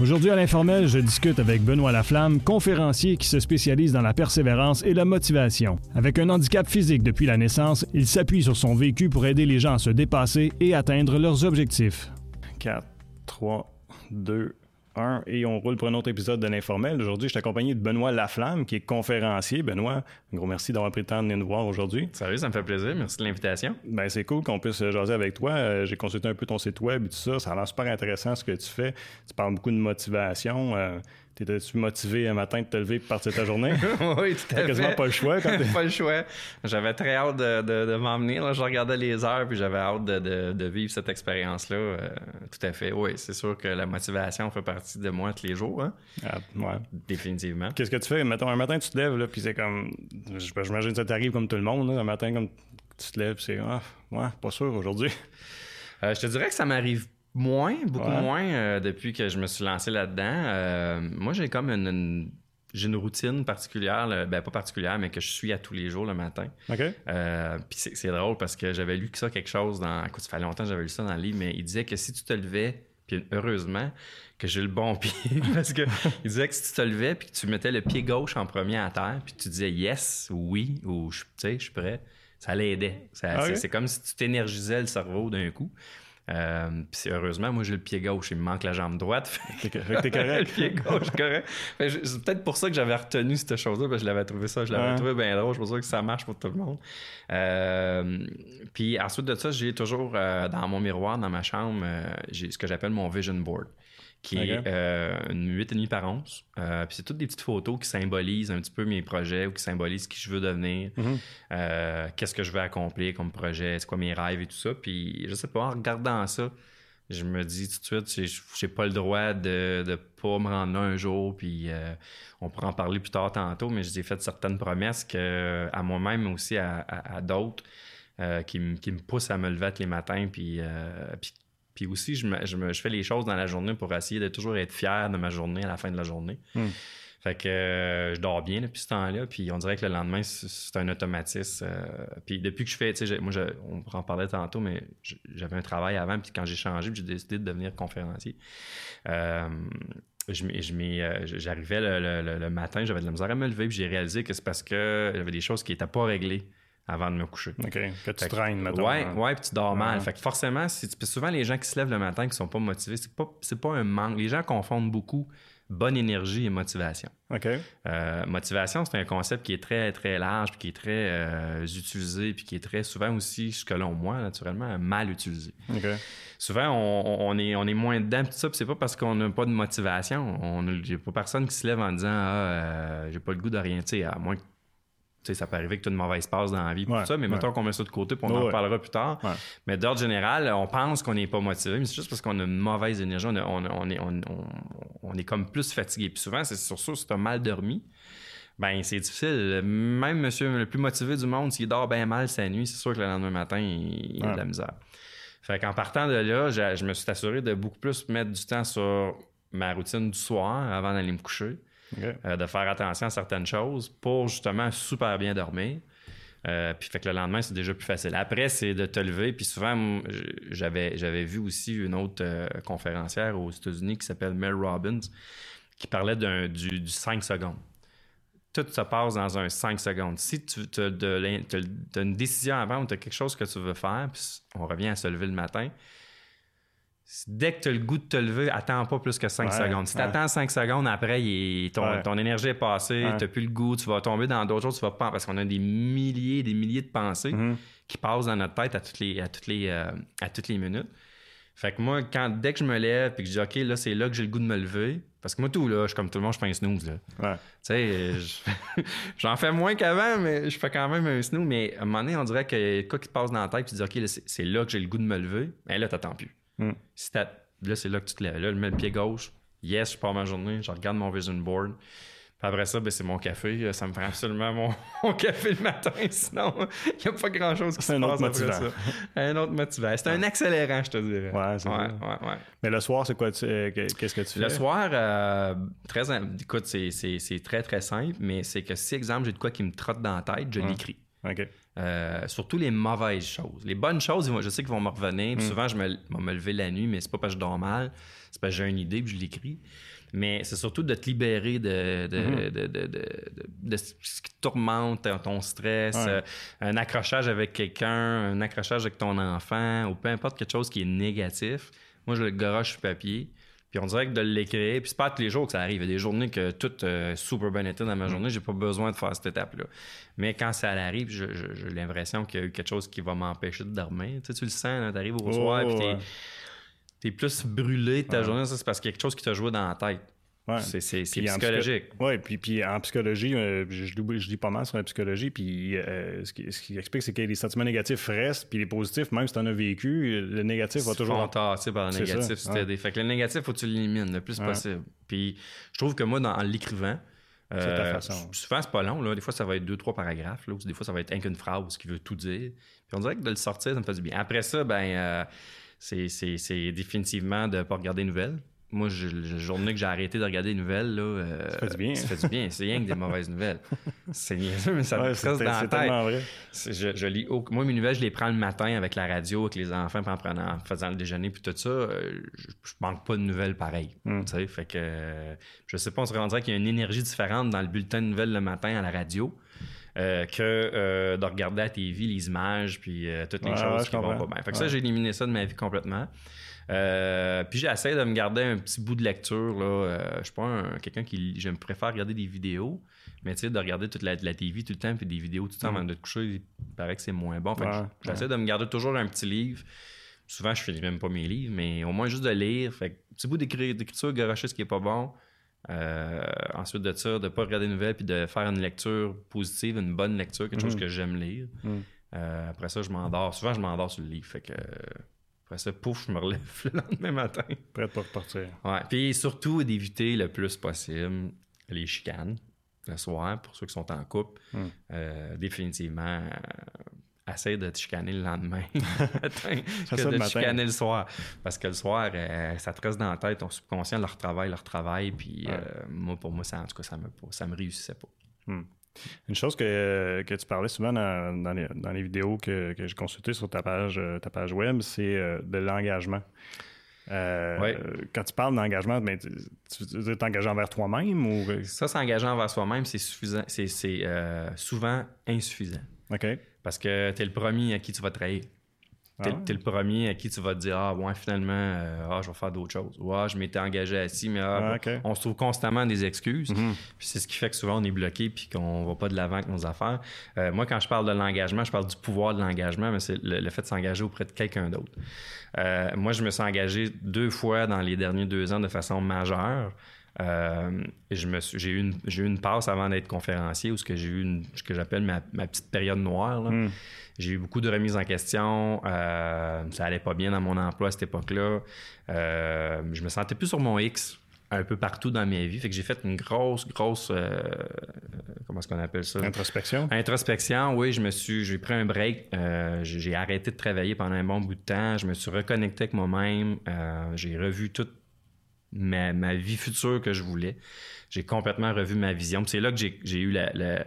Aujourd'hui à l'informel, je discute avec Benoît Laflamme, conférencier qui se spécialise dans la persévérance et la motivation. Avec un handicap physique depuis la naissance, il s'appuie sur son vécu pour aider les gens à se dépasser et atteindre leurs objectifs. 4, 3, 2, 1 et on roule pour un autre épisode de l'informel. Aujourd'hui, je suis accompagné de Benoît Laflamme qui est conférencier. Benoît, un gros merci d'avoir pris le temps de venir nous voir aujourd'hui. Salut, ça me fait plaisir. Merci de l'invitation. Ben, c'est cool qu'on puisse jaser avec toi. Euh, j'ai consulté un peu ton site web et tout ça. Ça a l'air super intéressant ce que tu fais. Tu parles beaucoup de motivation. Euh, T'étais-tu motivé un matin de te lever et partir ta journée? oui, tout à fait. quasiment pas le choix quand Pas le choix. J'avais très hâte de, de, de m'emmener. Je regardais les heures puis j'avais hâte de, de, vivre cette expérience-là. Euh, tout à fait. Oui, c'est sûr que la motivation fait partie de moi tous les jours. Hein? Ah, ouais. Définitivement. Qu'est-ce que tu fais? Mettons, un matin, tu te lèves, là, puis c'est comme. J'imagine que ça t'arrive comme tout le monde. Là, un matin, comme tu te lèves, c'est. Ah, ouais, pas sûr aujourd'hui. Euh, je te dirais que ça m'arrive Moins, beaucoup moins euh, depuis que je me suis lancé là-dedans. Euh, moi, j'ai comme une, j'ai une routine particulière, ben pas particulière, mais que je suis à tous les jours le matin. OK. Euh, puis c'est, drôle parce que j'avais lu que ça quelque chose dans. Écoute, ça fait longtemps que j'avais lu ça dans le livre, mais il disait que si tu te levais, puis heureusement que j'ai le bon pied, parce que il disait que si tu te levais puis que tu mettais le pied gauche en premier à terre, puis tu disais yes ou oui ou tu sais, je suis prêt, ça l'aidait. Ah c'est comme si tu t'énergisais le cerveau d'un coup. Euh, puis heureusement, moi j'ai le pied gauche, il me manque la jambe droite. Fait que t'es correct. le pied gauche, correct. C'est peut-être pour ça que j'avais retenu cette chose-là, parce que je l'avais trouvé ça, je l'avais trouvé bien drôle. Je pense que ça marche pour tout le monde. Euh, puis ensuite de ça, j'ai toujours euh, dans mon miroir, dans ma chambre, j'ai ce que j'appelle mon vision board qui est euh, une 8,5 par 11. Euh, puis c'est toutes des petites photos qui symbolisent un petit peu mes projets ou qui symbolisent qui je veux devenir, mhm. euh, qu'est-ce que je veux accomplir comme projet, c'est quoi mes rêves et tout ça. Puis je sais pas, en regardant ça, je me dis tout de suite, j'ai pas le droit de ne pas me rendre là un jour, puis on pourra en parler plus tard tantôt, mais j'ai fait certaines promesses que, à moi-même aussi à, d'autres qui, qui, me poussent à me lever tous les matins, puis, puis puis aussi, je, je, fais les choses dans la journée pour essayer de toujours être fier de ma journée à la fin de la journée. Hmm. Fait que euh, je dors bien depuis ce temps-là, puis on dirait que le lendemain, c'est un automatisme. Euh, puis depuis que je fais, tu sais, moi, on en parlait tantôt, mais j'avais un travail avant, puis quand j'ai changé, j'ai décidé de devenir conférencier. Euh, j'arrivais le, matin, j'avais de la misère à me lever, puis j'ai réalisé que c'est parce que j'avais des choses qui n'étaient pas réglées avant de me coucher. OK. Que tu traînes, maintenant. Ouais, ouais, puis tu dors mal. Fait que forcément, souvent, les gens qui se lèvent le matin qui sont pas motivés, c'est pas, pas un manque. Les gens confondent beaucoup bonne énergie et motivation. OK. Euh, motivation, c'est un concept qui est très, très large, puis qui est très euh, utilisé, puis qui est très souvent aussi, selon moi, naturellement, mal utilisé. OK. Souvent, on, est, on est moins dedans, tout ça, puis c'est pas parce qu'on n'a pas de motivation. On a pas personne qui se lève en disant Ah, euh, j'ai pas le goût de rien, tu sais, à moins que sais, ça peut arriver que tu as une mauvaise passe dans la vie, tout ça, mais mettons qu'on met ça de côté, puis on en reparlera plus tard. Mais d'ordre général, on pense qu'on n'est pas motivé, mais c'est juste parce qu'on a une mauvaise énergie, on, on, est, on, est comme plus fatigué. Puis souvent, c'est sur ça, si tu as mal dormi, ben c'est difficile. Même monsieur le plus motivé du monde, s'il dort bien mal sa nuit, c'est sûr que le lendemain matin, il, a de la misère. Fait qu'en partant de là, je, me suis assuré de beaucoup plus mettre du temps sur ma routine du soir avant d'aller me coucher. Euh, de faire attention à certaines choses pour justement super bien dormir. Euh, puis fait que le lendemain, c'est déjà plus facile. Après, c'est de te lever. Puis souvent, j'avais, vu aussi une autre euh, conférencière aux États-Unis qui s'appelle Mel Robbins qui parlait du, 5 secondes. Tout se passe dans un 5 secondes. Si tu as, une décision avant ou tu as quelque chose que tu veux faire, puis on revient à se lever le matin, Dès que tu as le goût de te lever, attends pas plus que 5 secondes. Si tu attends 5 secondes, après, ton, énergie est passée, tu n'as plus le goût, tu vas tomber dans d'autres choses, tu vas pas. Parce qu'on a des milliers des milliers de pensées mm-hmm. qui passent dans notre tête à toutes les, à toutes les, euh, à toutes les minutes. Fait que moi, quand, dès que je me lève et que je dis OK, là, c'est là que j'ai le goût de me lever, parce que moi, tout, là, je suis comme tout le monde, je fais un snooze. Là. Tu sais, j'en fais moins qu'avant, mais je fais quand même un snooze. Mais à un moment donné, on dirait que quoi qui te passe dans la tête, tu dis OK, c'est là que j'ai le goût de me lever, mais là, t'attends plus. Hmm. là, c'est là que tu te lèves. Là, je mets le pied gauche. Yes, je pars ma journée. Je regarde mon vision board. Puis après ça, ben, c'est mon café. Ça me prend absolument mon, café le matin. Sinon, il n'y a pas grand-chose qui se un passe autre après ça. Un autre motivant. C'est un accélérant, je te dirais. Ouais, c'est ouais, ouais, Mais le soir, c'est quoi? Euh, qu'est-ce que tu fais? Le soir, euh, très, écoute, c'est très, très simple. Mais c'est que si, exemple, j'ai de quoi qui me trotte dans la tête, je l'écris. OK. Euh, surtout les mauvaises choses. Les bonnes choses, je sais qu'ils vont me revenir. Mm. Souvent, je me, vais me lever la nuit, mais c'est pas parce que je dors mal. C'est parce que j'ai une idée puis je l'écris. Mais c'est surtout de te libérer de, de, Mm-hmm. de, de- ce qui te tourmente, ton- ton stress, Ouais. euh, un accrochage avec quelqu'un, un accrochage avec ton enfant, ou peu importe quelque chose qui est négatif. Moi, je le garoche sur papier. Puis on dirait que de l'écrire, puis c'est pas tous les jours que ça arrive. Il y a des journées que tout euh, super bien été dans ma journée, j'ai pas besoin de faire cette étape-là. Mais quand ça arrive, j'ai l'impression qu'il y a eu quelque chose qui va m'empêcher de dormir. Tu, sais, tu le sens, tu arrives au Oh, soir, puis t'es, ouais. plus brûlé de ta Ouais. journée, ça c'est parce qu'il y a quelque chose qui t'a joué dans la tête. Ouais. C'est, psychologique. Oui, puis, puis en psychologie, euh, je, lis pas mal sur la psychologie, puis euh, ce, qui, ce qui explique, c'est que les sentiments négatifs restent, puis les positifs, même si tu en as vécu, le négatif va toujours... tasser par le négatif. ouais. des- Fait que le négatif, faut que tu l'élimines le plus Ouais. possible. Puis je trouve que moi, dans, en l'écrivant, euh, souvent, c'est pas long. Là. Des fois, ça va être deux, trois paragraphes. Là, ou des fois, ça va être un qu'une phrase qui veut tout dire. Puis on dirait que de le sortir, ça me fait du bien. Après ça, ben, euh, c'est, définitivement de pas regarder les nouvelles. Moi, je- la journée que j'ai arrêté de regarder les nouvelles, là, euh, Ça fait du bien. Ça fait du bien. C'est rien que des mauvaises nouvelles. C'est niaiseux, mais ça me Ouais, reste c'est dans la tête. vrai. Je, je lis au- moi mes nouvelles je les prends le matin avec la radio avec les enfants en prenant en faisant le déjeuner puis tout ça euh, je, je manque pas de nouvelles pareilles Mm. tu sais fait que euh, je sais pas on se rendrait qu'il y a une énergie différente dans le bulletin de nouvelles le matin à la radio euh, que euh, de regarder à TV les images puis euh, toutes les Ouais, choses ouais, qui vont pas bien fait que Ouais. ça j'ai éliminé ça de ma vie complètement euh, puis j'essaie de me garder un petit bout de lecture là Euh, je suis pas un- quelqu'un qui je me préfère regarder des vidéos mais tu sais, de regarder toute la, de la TV tout le temps, puis des vidéos tout le temps Mm. avant de te coucher, il paraît que c'est moins bon. Fait Ouais, j'essaie de me garder toujours un petit livre. Souvent, je finis même pas mes livres, mais au moins juste de lire. Fait que, petit bout d'écri- d'écriture, garocher ce qui est pas bon. Euh, ensuite de ça, de pas regarder des nouvelles, puis de faire une lecture positive, une bonne lecture, quelque chose Mhm. que j'aime lire. Euh, après ça, je m'endors. Souvent, je m'endors sur le livre. Fait que, après ça, pouf, je me relève le lendemain matin. Prête pour repartir. Ouais. Puis surtout d'éviter le plus possible les chicanes le soir pour ceux qui sont en couple. Hmm. Euh, définitivement, euh, essaye de te chicaner le lendemain matin que ça de te chicaner le soir. Parce que le soir, euh, ça te reste dans la tête, ton subconscient leur travail, leur travail. Puis Ouais. euh, moi, pour moi, ça, en tout cas, ça me, ça me réussissait pas. Une chose que, que tu parlais souvent dans, dans les, dans les vidéos que, que j'ai consultées sur ta page, euh, ta page web, c'est euh, de l'engagement. Euh, Ouais. Quand tu parles d'engagement, ben, tu, veux dire t'engager envers toi-même ou? Ça, s'engager envers soi-même, c'est suffisant. C'est, euh, souvent insuffisant. OK. Parce que tu es le premier à qui tu vas trahir. T'es, Ah t'es le premier à qui tu vas te dire Ah, ouais, finalement, euh, ah, je vais faire d'autres choses. Ou ah, je m'étais engagé assis, mais ah, Ah, on se trouve constamment des excuses. Mhm. Puis c'est ce qui fait que souvent on est bloqué puis qu'on va pas de l'avant avec nos affaires. Euh, moi, quand je parle de l'engagement, je parle du pouvoir de l'engagement, mais c'est le, le fait de s'engager auprès de quelqu'un d'autre. Euh, moi, je me suis engagé deux fois dans les derniers deux ans de façon majeure. Euh, j'ai eu eu une passe avant d'être conférencier où ce que j'ai eu une- ce que j'appelle ma, ma petite période noire. là. Mm. J'ai eu beaucoup de remises en question. euh, ça allait pas bien dans mon emploi à cette époque-là. Euh, je me sentais plus sur mon X un peu partout dans ma vie. Fait que j'ai fait une grosse, grosse. euh, comment est-ce qu'on appelle ça? Introspection. Introspection, oui, je me suis, j'ai pris un break, euh, j'ai arrêté de travailler pendant un bon bout de temps, je me suis reconnecté avec moi-même, euh, j'ai revu toute ma, ma vie future que je voulais, j'ai complètement revu ma vision. C'est là que j'ai eu la, la-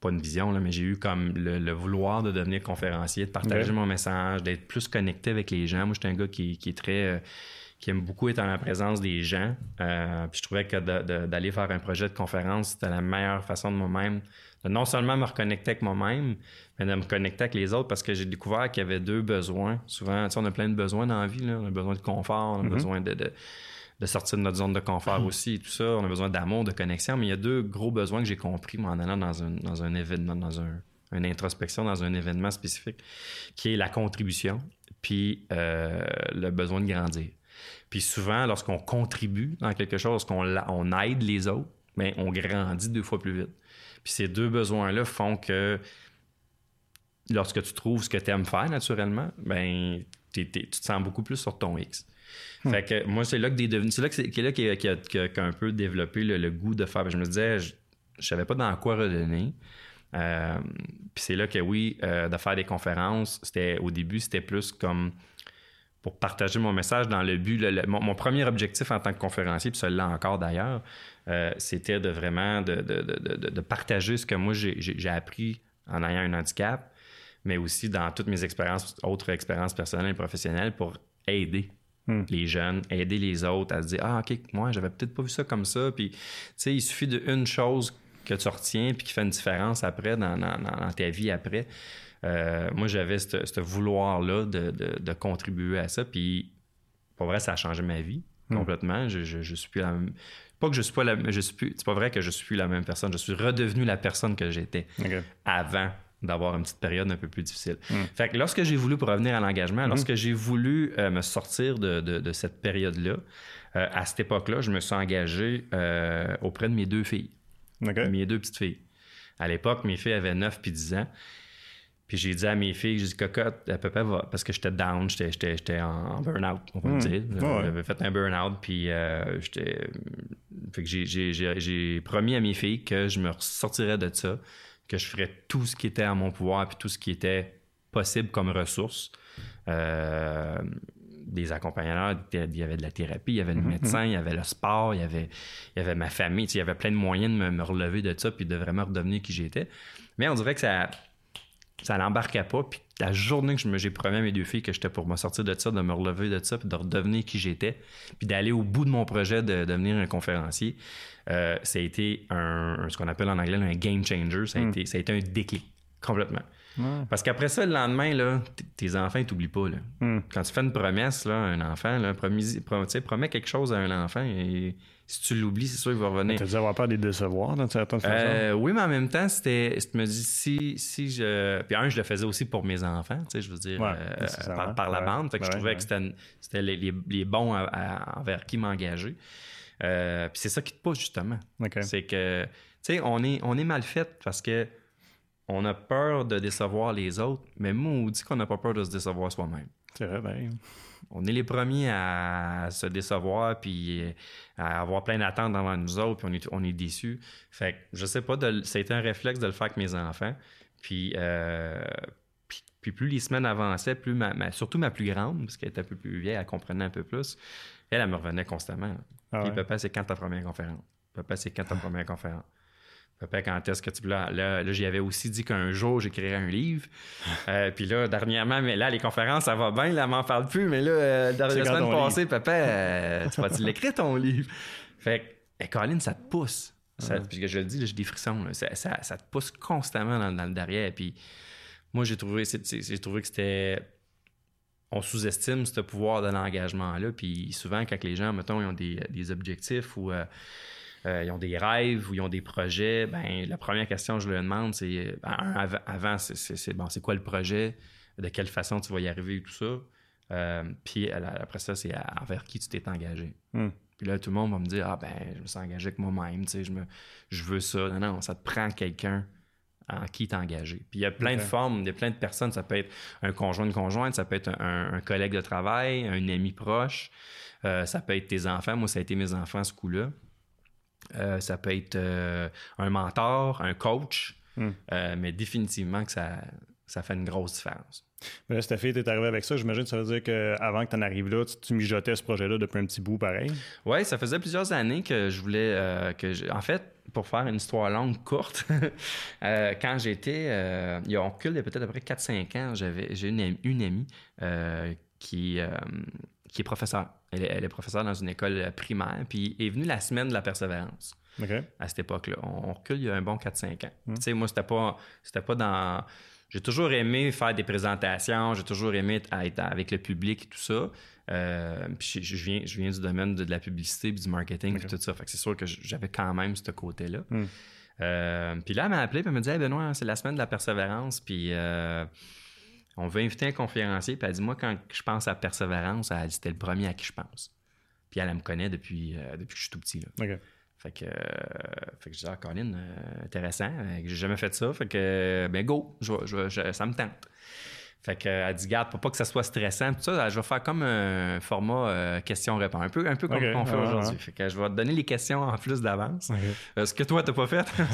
pas une vision, là, mais j'ai eu comme le, le vouloir de devenir conférencier, de partager Ouais. mon message, d'être plus connecté avec les gens. Moi, j'étais un gars qui, qui est très... euh, qui aime beaucoup être en la présence des gens. Euh, puis je trouvais que d'aller faire un projet de conférence, c'était la meilleure façon de moi-même, de non seulement me reconnecter avec moi-même, mais de me connecter avec les autres parce que j'ai découvert qu'il y avait deux besoins. Souvent, tu sais, on a plein de besoins dans la vie. là. On a besoin de confort, on a Mhm. besoin de, de- de sortir de notre zone de confort aussi, tout ça. On a besoin d'amour, de connexion. Mais il y a deux gros besoins que j'ai compris en allant dans un, dans un événement, dans un, une introspection, dans un événement spécifique, qui est la contribution, puis euh, le besoin de grandir. Puis souvent, lorsqu'on contribue dans quelque chose, lorsqu'on on aide les autres, ben, on grandit deux fois plus vite. Puis ces deux besoins-là font que lorsque tu trouves ce que tu aimes faire naturellement, ben, t'es- t'es- tu te sens beaucoup plus sur ton X. Fait que moi, c'est là que des c'est là que c'est là qui a, qui a- qui a- qui a un peu développé le, le goût de faire. Je me disais, je, je savais pas dans quoi redonner. Euh, puis c'est là que oui, euh, de faire des conférences, c'était au début, c'était plus comme pour partager mon message dans le but. le- le- mon, mon premier objectif en tant que conférencier, puis celui-là encore d'ailleurs, euh, c'était de vraiment de, de- de- de- partager ce que moi j'ai- appris en ayant un handicap, mais aussi dans toutes mes expériences, autres expériences personnelles et professionnelles pour aider Hmm. les jeunes, aider les autres à se dire Ah, OK, moi, j'avais peut-être pas vu ça comme ça. Puis, tu sais, il suffit d'une chose que tu retiens puis qui fait une différence après dans, dans- dans ta vie après. Euh, moi, j'avais ce vouloir-là de, de- de contribuer à ça. Puis, pour vrai, ça a changé ma vie Hmm. complètement. Je, je, je suis plus la même. Pas que je suis pas la je suis plus. C'est pas vrai que je suis plus la même personne. Je suis redevenu la personne que j'étais avant d'avoir une petite période un peu plus difficile. Mm. Fait que lorsque j'ai voulu pour revenir à l'engagement, lorsque j'ai voulu euh, me sortir de, de- de cette période-là, euh, à cette époque-là, je me suis engagé euh, auprès de mes deux filles, mes deux petites filles. À l'époque, mes filles avaient 9 puis 10 ans. Puis j'ai dit à mes filles, j'ai dit cocotte, à peu près, va, parce que j'étais down, j'étais, en, burn-out, on va le dire. Ouais. J'avais fait un burn-out, puis euh, j'étais. Fait que j'ai, promis à mes filles que je me sortirais de ça, que je ferais tout ce qui était à mon pouvoir, puis tout ce qui était possible comme ressources. Euh, des accompagnateurs, il y avait de la thérapie, il y avait le médecin, il y avait le sport, il y avait, il y avait ma famille, tu sais, il y avait plein de moyens de me, me relever de ça puis de vraiment redevenir qui j'étais. Mais on dirait que ça ça l'embarquait pas. Puis la journée que j'ai promis à mes deux filles que j'étais pour me sortir de ça, de me relever de ça, puis de redevenir qui j'étais, puis d'aller au bout de mon projet de devenir un conférencier, euh, ça a été un, ce qu'on appelle en anglais un game changer. Ça a, Mm. été, ça a été un déclic, complètement. Parce qu'après ça, le lendemain, là, tes enfants, ils t'oublient pas. Là. Hmm. Quand tu fais une promesse là, à un enfant, là, promis, promets quelque chose à un enfant, et si tu l'oublies, c'est sûr qu'il va revenir. T'as dû avoir peur de les décevoir d'une certaine façon. Euh, oui, mais en même temps, c'était. Je me dis, si, si je. Puis un, je le faisais aussi pour mes enfants, tu sais, je veux dire, Ouais, euh, par, par la Ouais. bande. Fait que je trouvais que c'était, les, les- les bons à- à- envers qui m'engager. Euh, puis c'est ça qui te pousse, justement. OK. C'est que, tu sais, on est, on est mal fait parce que on a peur de décevoir les autres, mais moi, on dit qu'on n'a pas peur de se décevoir soi-même. C'est vrai, ben. On est les premiers à se décevoir puis à avoir plein d'attentes devant nous autres puis on est, on est déçus. Fait que je sais pas, de- ça a été un réflexe de le faire avec mes enfants. Puis, euh, puis, puis plus les semaines avançaient, plus ma, ma- surtout ma plus grande, parce qu'elle était un peu plus vieille, elle comprenait un peu plus, elle, elle me revenait constamment. Ah Puis ouais. papa, c'est quand ta première conférence? Papa, c'est quand ta première conférence? Papa, quand est-ce que tu. Là, là, là, j'y avais aussi dit qu'un jour, j'écrirais un livre. Euh, puis là, dernièrement, mais là, les conférences, ça va bien, là, elle m'en parle plus. Mais là, euh, dans la semaine passée, papa, euh, tu vas-tu l'écrire ton livre? Fait que, eh, Colin, ça te pousse. Ça, Puis je le dis, là, j'ai des frissons. là. Ça, ça- ça te pousse constamment dans, dans le derrière. Puis moi, j'ai trouvé, j'ai trouvé que c'était. On sous-estime ce pouvoir de l'engagement-là. Puis souvent, quand les gens, mettons, ils ont des, des objectifs ou euh, ils ont des rêves ou ils ont des projets, ben la première question que je leur demande, c'est ben, avant, avant, c'est- bon, c'est quoi le projet, de quelle façon tu vas y arriver et tout ça? Euh, puis après ça, c'est envers qui tu t'es engagé. Hmm. Puis là, tout le monde va me dire Ah ben, je me suis engagé avec moi-même, tu sais, je, me, je veux ça. Non, non, ça te prend quelqu'un en qui t'es engagé. Puis il y a plein de formes, il y a plein de personnes. Ça peut être un conjoint, une conjointe, ça peut être un, un collègue de travail, un ami proche, euh, ça peut être tes enfants. Moi, ça a été mes enfants à ce coup-là. Euh, ça peut être euh, un mentor, un coach, Hmm. Euh, mais définitivement que ça, ça fait une grosse différence. Mais là, si ta fille arrivée avec ça, j'imagine que ça veut dire qu'avant que tu en arrives là, tu, tu mijotais ce projet-là depuis un petit bout pareil. Oui, ça faisait plusieurs années que je voulais. euh, que je- En fait, pour faire une histoire longue, courte, euh, quand j'étais. euh, il y a on recule de peut-être à peu près 4-5 ans, j'avais, j'ai une, amie- une amie qui, qui est professeure. Elle est, elle est professeure dans une école primaire, puis est venue la semaine de la persévérance à cette époque-là. On, on recule il y a un bon 4-5 ans. Mm. Tu sais, moi, c'était pas, c'était pas dans. J'ai toujours aimé faire des présentations, j'ai toujours aimé être, avec le public et tout ça. Euh, puis je, je viens, je viens du domaine de, de la publicité puis du marketing et tout ça. Fait que c'est sûr que j'avais quand même ce côté-là. Mm. Euh, puis là, elle m'a appelé puis elle m'a dit Hey, Benoît, c'est la semaine de la persévérance. Puis euh, on veut inviter un conférencier. Puis elle dit Moi, quand je pense à persévérance, elle dit C'était le premier à qui je pense. Puis elle, elle me connaît depuis, euh, depuis que je suis tout petit. Là. Fait que, euh, fait que je dis, ah, Colin, euh, intéressant. euh, J'ai jamais fait ça. Fait que, ben, go, je- ça me tente. Fait que, euh, elle dit, garde, pour pas que ça soit stressant, tout ça, je vais faire comme un format euh, question-réponse, un peu, un peu comme Ok, on fait aujourd'hui. Fait que je vais te donner les questions en plus d'avance. Euh, ce que toi, t'as pas fait.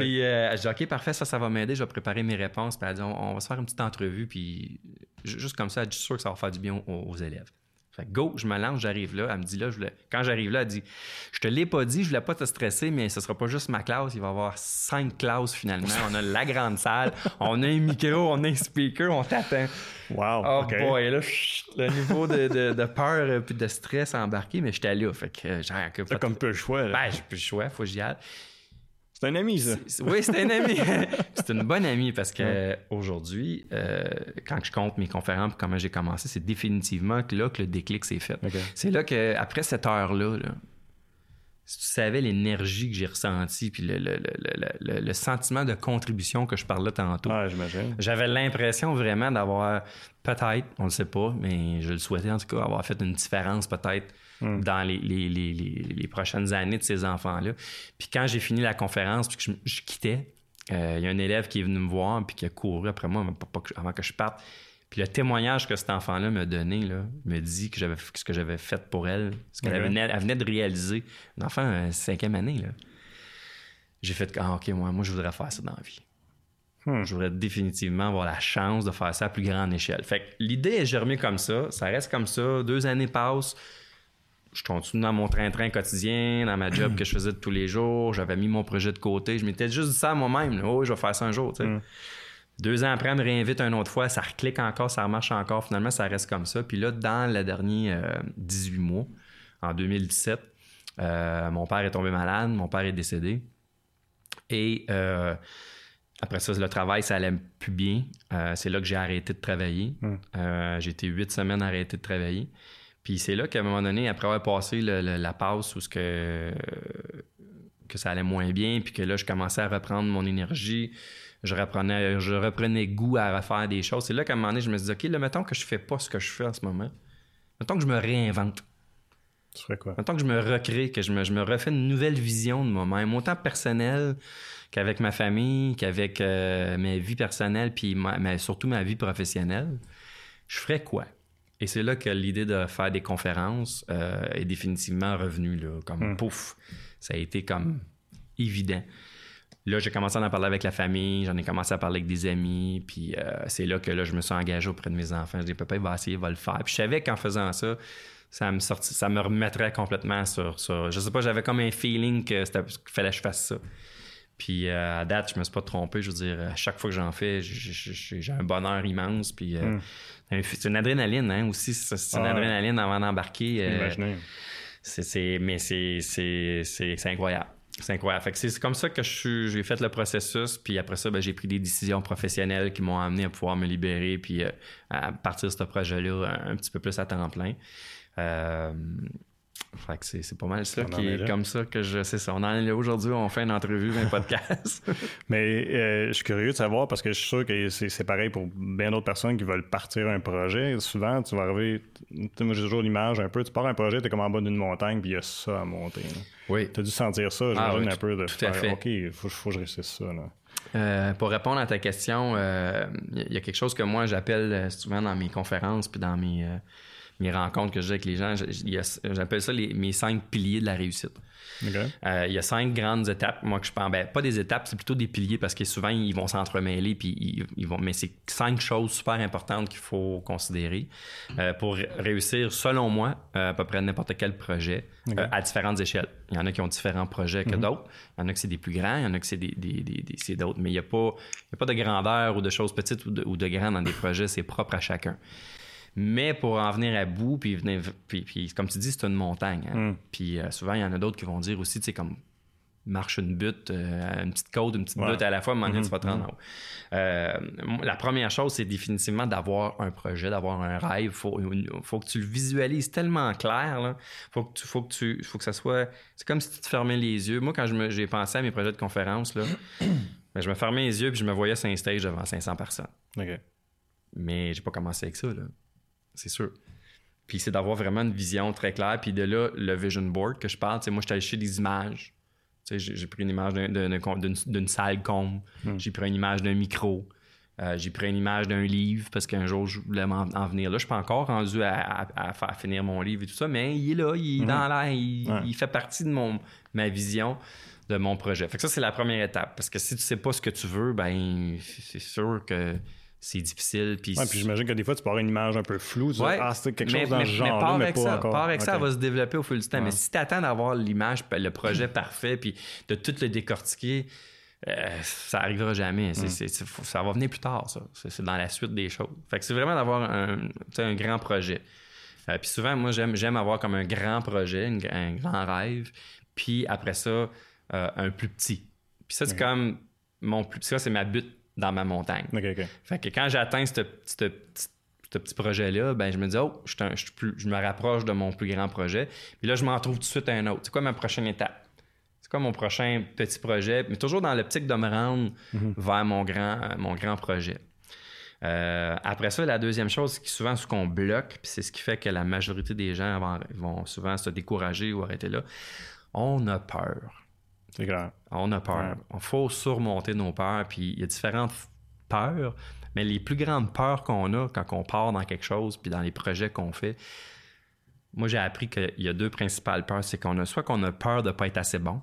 Puis, euh, je dis, OK, parfait, ça, ça va m'aider. Je vais préparer mes réponses. Puis, elle dit, on, on va se faire une petite entrevue. Puis, ju- juste comme ça, je suis sûr que ça va faire du bien aux, aux élèves. Fait que go, je me lance, j'arrive là. Elle me dit là, je voulais... quand j'arrive là, elle dit Je te l'ai pas dit, je voulais pas te stresser, mais ce sera pas juste ma classe, il va y avoir cinq classes finalement. on a la grande salle, on a un micro, on a un speaker, on t'attend. Wow. Oh OK. boy, là, le niveau de, de- de peur et de stress embarqué, mais j'étais là. Fait que euh, j'ai comme peu le choix. là. Ben, j'ai plus le choix, faut que j'y aille. C'est un ami, ça. Oui, c'est un ami. c'est une bonne amie parce que aujourd'hui, euh, quand je compte mes conférences comment j'ai commencé, c'est définitivement que là que le déclic s'est fait. C'est là que après cette heure-là, là, si tu savais l'énergie que j'ai ressentie puis le, le- le- le- le- le sentiment de contribution que je parlais tantôt, Ah, j'imagine. j'avais l'impression vraiment d'avoir peut-être, on le sait pas, mais je le souhaitais en tout cas, avoir fait une différence peut-être dans les, les- les- les- prochaines années de ces enfants-là. Puis quand j'ai fini la conférence, puis que je, je quittais, euh, il y a un élève qui est venu me voir puis qui a couru après moi avant que je parte. Puis le témoignage que cet enfant-là m'a donné, là, me dit que j'avais ce que j'avais fait pour elle, ce qu'elle venait, elle venait de réaliser. Un enfant, euh, cinquième année, là. J'ai fait ah, OK, moi, moi, je voudrais faire ça dans la vie. Hmm. Je voudrais définitivement avoir la chance de faire ça à plus grande échelle. Fait que l'idée est germée comme ça, ça reste comme ça, deux années passent, je continue dans mon train-train quotidien, dans ma job que je faisais de tous les jours, j'avais mis mon projet de côté, je m'étais juste dit ça à moi-même, oh, je vais faire ça un jour. Mm. Deux ans après, elle me réinvite une autre fois, ça reclique encore, ça remarche encore, finalement, ça reste comme ça. Puis là, dans le dernier euh, 18 mois, en 2017, euh, mon père est tombé malade, mon père est décédé. Et euh, après ça, le travail, ça allait plus bien. Euh, c'est là que j'ai arrêté de travailler. Mm. Euh, j'ai été huit semaines arrêté de travailler. Puis c'est là qu'à un moment donné, après avoir passé le- le- la passe où ce que, que ça allait moins bien, puis que là, je commençais à reprendre mon énergie, je reprenais, je reprenais goût à refaire des choses. C'est là qu'à un moment donné, je me suis dit, OK, là, mettons que je fais pas ce que je fais en ce moment. Mettons que je me réinvente. Tu ferais quoi? Mettons que je me recrée, que je me, je me refais une nouvelle vision de moi-même, autant personnelle qu'avec ma famille, qu'avec euh, ma vie personnelle, puis ma- ma- surtout ma vie professionnelle. Je ferais quoi? Et c'est là que l'idée de faire des conférences euh, est définitivement revenue, là, comme Hmm. pouf. Ça a été comme évident. Là, j'ai commencé à en parler avec la famille, j'en ai commencé à parler avec des amis, puis euh, c'est là que là, je me suis engagé auprès de mes enfants. Je dis, papa, il va essayer, il va le faire. Puis je savais qu'en faisant ça, ça me, sorti, ça me remettrait complètement sur, sur. Je sais pas, j'avais comme un feeling que qu'il fallait que je fasse ça. Puis euh, à date, je me suis pas trompé. Je veux dire, à chaque fois que j'en fais, j'ai- un bonheur immense. Puis euh, Mm. c'est une adrénaline, hein, aussi. C'est une Ah adrénaline avant d'embarquer. euh, Imaginez. c'est, mais c'est, incroyable. C'est incroyable. C'est, comme ça que j'ai fait le processus. Puis après ça, ben, j'ai pris des décisions professionnelles qui m'ont amené à pouvoir me libérer puis euh, à partir de ce projet-là un, un petit peu plus à temps plein. Fait que c'est, pas mal ça On en qui est est, là. comme ça que je sais ça. On en est là aujourd'hui, on fait une entrevue, un podcast. Mais euh, je suis curieux de savoir parce que je suis sûr que c'est pareil pour bien d'autres personnes qui veulent partir un projet. Souvent, tu vas arriver. Moi, j'ai toujours l'image un peu. Tu pars un projet, tu es comme en bas d'une montagne, puis il y a ça à monter. oui. Tu as dû sentir ça, Ah j'imagine, oui, un peu de tout à faire fait. OK, il faut, faut que je réussisse ça. Là. Euh, pour répondre à ta question, euh, il y a quelque chose que moi j'appelle souvent dans mes conférences puis dans mes, mes rencontres que j'ai avec les gens, j'appelle ça les- mes cinq piliers de la réussite. Euh, il y a cinq grandes étapes. Moi, que je pense, ben, pas des étapes, c'est plutôt des piliers parce que souvent, ils vont s'entremêler, puis ils, ils vont, mais c'est cinq choses super importantes qu'il faut considérer euh, pour ré- réussir, selon moi, euh, à peu près n'importe quel projet à différentes échelles. Il y en a qui ont différents projets que d'autres. Il y en a que c'est des plus grands, il y en a que c'est des, des- d'autres. Mais il n'y a, a pas de grandeur ou de choses petites ou de, ou de grandes dans des projets, c'est propre à chacun. Mais pour en venir à bout, puis, venir, puis, puis comme tu dis, c'est une montagne. hein. Mm. Puis euh, souvent, il y en a d'autres qui vont dire aussi, tu sais, comme marche une butte, euh, une petite côte, une petite Ouais. butte à la fois, à un moment donné, Mhm, tu vas te rendre en haut. Euh, la première chose, c'est définitivement d'avoir un projet, d'avoir un rêve. Il faut, faut que tu le visualises tellement clair. Là. Faut, que tu, faut, que tu, faut que ça soit... C'est comme si tu te fermais les yeux. Moi, quand j'ai pensé à mes projets de conférence, là, ben, je me fermais les yeux puis je me voyais sur un stage devant 500 personnes. OK. Mais j'ai pas commencé avec ça, là. C'est sûr. Puis c'est d'avoir vraiment une vision très claire. Puis de là, le vision board que je parle, tu sais, moi, je suis allé chercher des images. Tu sais, j'ai pris une image d'un- d'un- d'un- d'une salle comble. Hmm. J'ai pris une image d'un micro. Euh, j'ai pris une image d'un livre parce qu'un jour, je voulais m'en en venir là. Je suis pas encore rendu à, à- à faire finir mon livre et tout ça, mais il est là, il est dans l'air, il, Ouais. il fait partie de mon, ma vision de mon projet. Fait que ça, c'est la première étape. Parce que si tu sais pas ce que tu veux, ben c'est sûr que c'est difficile. Puis, ouais, puis j'imagine que des fois, tu peux avoir une image un peu floue. Ouais, ah, c'est quelque mais, chose dans mais, ce genre mais, avec ça, encore. part avec ça, elle va se développer au fil du temps. Ouais. Mais si tu attends d'avoir l'image, le projet parfait, puis de tout le décortiquer, euh, ça arrivera jamais. Faut- ça va venir plus tard, ça. C'est dans la suite des choses. Fait que c'est vraiment d'avoir un, tu un grand projet. Euh, puis souvent, moi, j'aime j'aime avoir comme un grand projet, une- un grand rêve, puis après ça, euh, un plus petit. Puis ça, c'est comme mon plus petit. Ça, c'est ma butte dans ma montagne. Fait que quand j'atteins ce petit projet-là, ben je me dis, oh, je, suis un- je suis plus- je me rapproche de mon plus grand projet. Puis là, je m'en trouve tout de suite un autre. C'est quoi ma prochaine étape? C'est quoi mon prochain petit projet? Mais toujours dans l'optique de me rendre vers mon grand, mon grand projet. Euh, après ça, la deuxième chose, c'est souvent ce qu'on bloque, puis c'est ce qui fait que la majorité des gens vont souvent se décourager ou arrêter là, on a peur. C'est clair. On a peur. Il faut surmonter nos peurs. Puis il y a différentes peurs, mais les plus grandes peurs qu'on a quand on part dans quelque chose, puis dans les projets qu'on fait, moi j'ai appris qu'il y a deux principales peurs. C'est qu'on a soit qu'on a peur de ne pas être assez bon.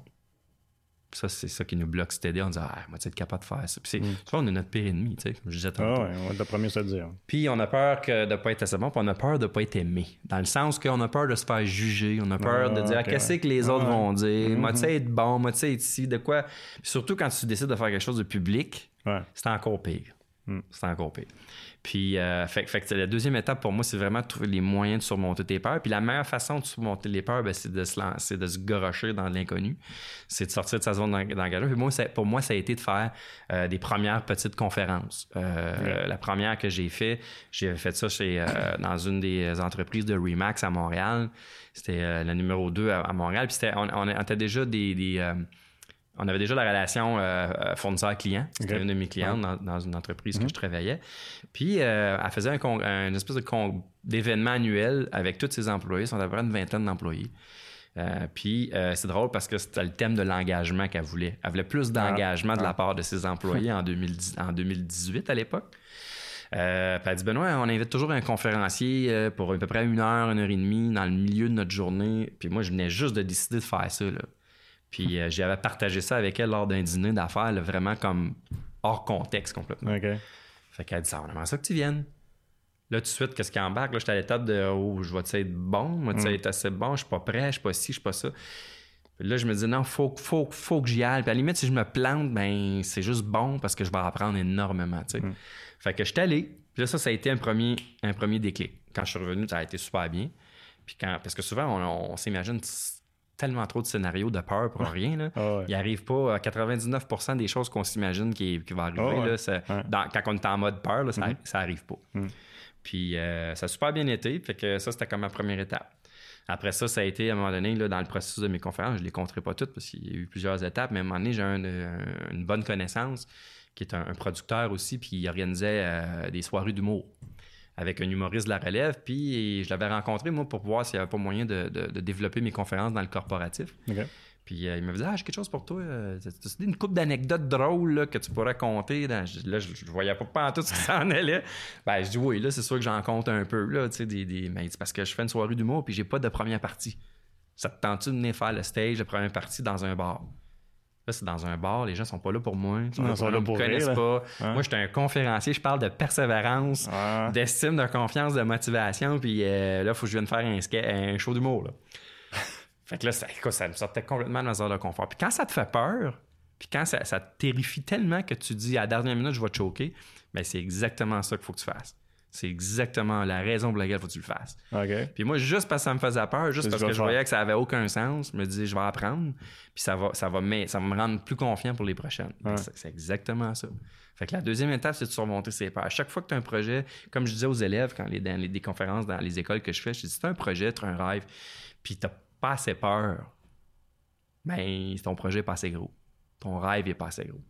Ça, c'est ça qui nous bloque idée. On dit, ah, moi, tu es capable de faire ça? Puis souvent, on est notre pire ennemi, tu sais, comme je disais Ah tantôt. ouais, on être le premier à se dire. Puis on a peur que de ne pas être assez bon, puis on a peur de ne pas être aimé. Dans le sens qu'on a peur de se faire juger, on a peur Ah, de dire ok, qu'est-ce ouais. que les autres Ah, vont dire, moi tu sais être bon, moi tu sais être ici, de quoi? Puis surtout quand tu décides de faire quelque chose de public, Ouais. c'est encore pire. Mm. C'est encore pire. Puis, euh, fait, fait que la deuxième étape pour moi, c'est vraiment de trouver les moyens de surmonter tes peurs. Puis la meilleure façon de surmonter les peurs, ben, c'est de se lancer, de se gorocher dans l'inconnu. C'est de sortir de sa zone d'eng- d'engagement. Puis moi, ça- pour moi, ça a été de faire euh, des premières petites conférences. Euh, La première que j'ai fait, j'ai fait ça chez, dans une des entreprises de Remax à Montréal. C'était la numéro 2 à, à Montréal. Puis c'était, on, on était déjà des... des, on avait déjà la relation euh, euh, fournisseur-client. C'était une de mes clientes dans, dans une entreprise que je travaillais. Puis, euh, elle faisait un, espèce d'événement annuel avec tous ses employés. Ça avait une vingtaine d'employés. Euh, puis, euh, c'est drôle parce que c'était le thème de l'engagement qu'elle voulait. Elle voulait plus d'engagement de la part de ses employés en, 2010 en 2018 à l'époque. Euh, puis elle dit Benoît, on invite toujours un conférencier pour à peu près une heure, une heure et demie dans le milieu de notre journée. Puis moi, je venais juste de décider de faire ça. Là. Puis euh, j'avais partagé ça avec elle lors d'un dîner d'affaires, là, vraiment comme hors contexte complètement. OK. Fait qu'elle dit ça, on aimerait ça que tu viennes. Là, tout de suite, qu'est-ce qui embarque? Là, j'étais à l'étape de Oh, je vais être bon, moi, tu sais, être assez bon, je suis pas prêt, je suis pas ci, je suis pas ça. Puis là, je me dis non, faut, faut, faut que j'y aille. Puis à la limite, si je me plante, ben c'est juste bon parce que je vais apprendre énormément. tu sais. Fait que je suis allé. Puis là, ça, ça a été un premier, un premier déclic. Quand je suis revenu, ça a été super bien. Puis quand, parce que souvent, on, on s'imagine tellement trop de scénarios de peur pour rien. Là. Ouais. Il arrive pas à 99% des choses qu'on s'imagine qui, qui vont arriver. Ah ouais. là, ça- Ouais. dans- quand on est en mode peur, là, ça, Mhm. ça arrive pas. Mhm. Puis euh, ça a super bien été. Fait que ça, c'était comme ma première étape. Après ça, ça a été à un moment donné, là, dans le processus de mes conférences, je ne les compterai pas toutes parce qu'il y a eu plusieurs étapes, mais à un moment donné, j'ai un- un- une bonne connaissance qui est un, un producteur aussi, puis il organisait euh, des soirées d'humour avec un humoriste de la relève. Puis je l'avais rencontré, moi, pour voir s'il n'y avait pas moyen de, de- de développer mes conférences dans le corporatif. Puis euh, il m'avait dit Ah, j'ai quelque chose pour toi. Euh, t'as- une couple d'anecdotes drôles là, que tu pourrais compter. Dans... Là, je, je voyais pas, tout ce qui s'en allait. Ben, je dis Oui, là, c'est sûr que j'en compte un peu. Là, des, des... Mais c'est parce que je fais une soirée d'humour puis j'ai pas de première partie. Ça te tente-tu de venir faire le stage de première partie dans un bar? Là, c'est dans un bar, les gens sont pas là pour moi. Ils sont Non, là ils sont pour là me connaissent pas. Moi, j'étais un conférencier, je parle de persévérance, Ah. d'estime, de confiance, de motivation. Puis euh, là, il faut que je vienne faire un, un show d'humour. là. fait que là, ça, ça me sortait complètement de ma zone de confort. Puis quand ça te fait peur, puis quand ça, ça te terrifie tellement que tu dis à la dernière minute, je vais te choquer, ben c'est exactement ça qu'il faut que tu fasses. C'est exactement la raison pour laquelle il faut que tu le fasses. Puis moi, juste parce que ça me faisait peur, juste parce ce que que je voyais que ça avait aucun sens, je me disais, je vais apprendre, puis ça va, ça va, me, ça va me rendre plus confiant pour les prochaines. Ouais. C'est exactement ça. Fait que la deuxième étape, c'est de surmonter ses peurs. À chaque fois que tu as un projet, comme je disais aux élèves quand les, dans les des conférences dans les écoles que je fais, je dis, si tu as un projet, tu as un rêve, puis tu pas assez peur, ben ton projet n'est pas assez gros. Ton rêve n'est pas assez gros.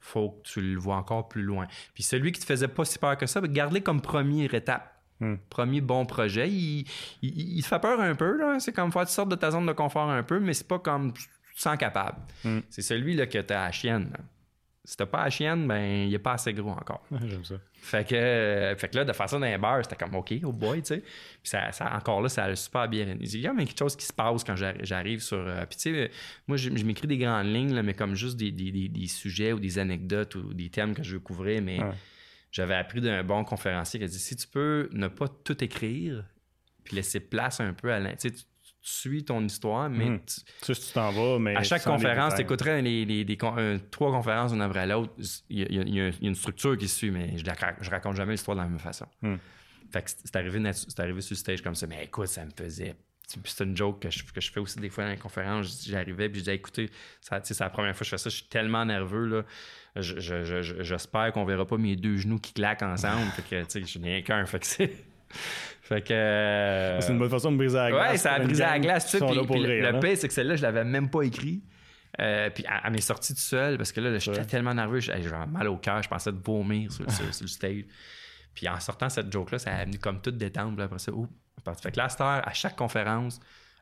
Faut que tu le vois encore plus loin. Puis celui qui te faisait pas si peur que ça, ben, garde-le comme première étape. Hmm. Premier bon projet. Il, il, il te fait peur un peu, là. C'est comme faire tu sortes de ta zone de confort un peu, mais c'est pas comme tu te sens capable. Hmm. C'est celui là, que tu as à la chienne. là. Si t'as pas à la chienne, ben il est pas assez gros encore. J'aime ça. Fait que, euh, fait que là, de faire ça dans un bar, c'était comme OK, oh boy, tu sais. Puis ça, ça- encore là, ça a super bien. Il y a même quelque chose qui se passe quand j'arri- j'arrive sur. euh, puis tu sais, moi, je, je m'écris des grandes lignes, là, mais comme juste des, des- des- des sujets ou des anecdotes ou des thèmes que je veux couvrir, mais Ouais. j'avais appris d'un bon conférencier qui a dit si tu peux ne pas tout écrire, puis laisser place un peu à tu suis ton histoire, mais Mhm. tu- Tu sais, si tu t'en vas, mais. à chaque conférence, tu écouterais les, les- euh, trois conférences une après l'autre. Il y, a, y y une structure qui suit, mais je, la, ra- je raconte jamais l'histoire de la même façon. Hmm. Fait que c'est arrivé, sur le stage comme ça. Mais écoute, ça me faisait. C'est une joke que je, que je fais aussi des fois dans les conférences. J'arrivais puis je disais, écoutez, c'est la première fois que je fais ça. Je suis tellement nerveux. Là. Je- J'espère qu'on verra pas mes deux genoux qui claquent ensemble. fait que, je n'ai qu'un. Fait que c'est. Fait que. euh, C'est une bonne façon de briser la glace. Ouais, ça a brisé la glace, tout le, le hein. pire, c'est que celle-là, je l'avais même pas écrit. Euh, puis à, à mes sorties tout seul, parce que là, là, j'étais tellement nerveux, j'avais mal au cœur, je pensais de vomir sur, sur- sur le stage. Puis en sortant cette joke-là, ça a venu comme toute détente. Puis après ça, parti. Fait que là, à à chaque conférence,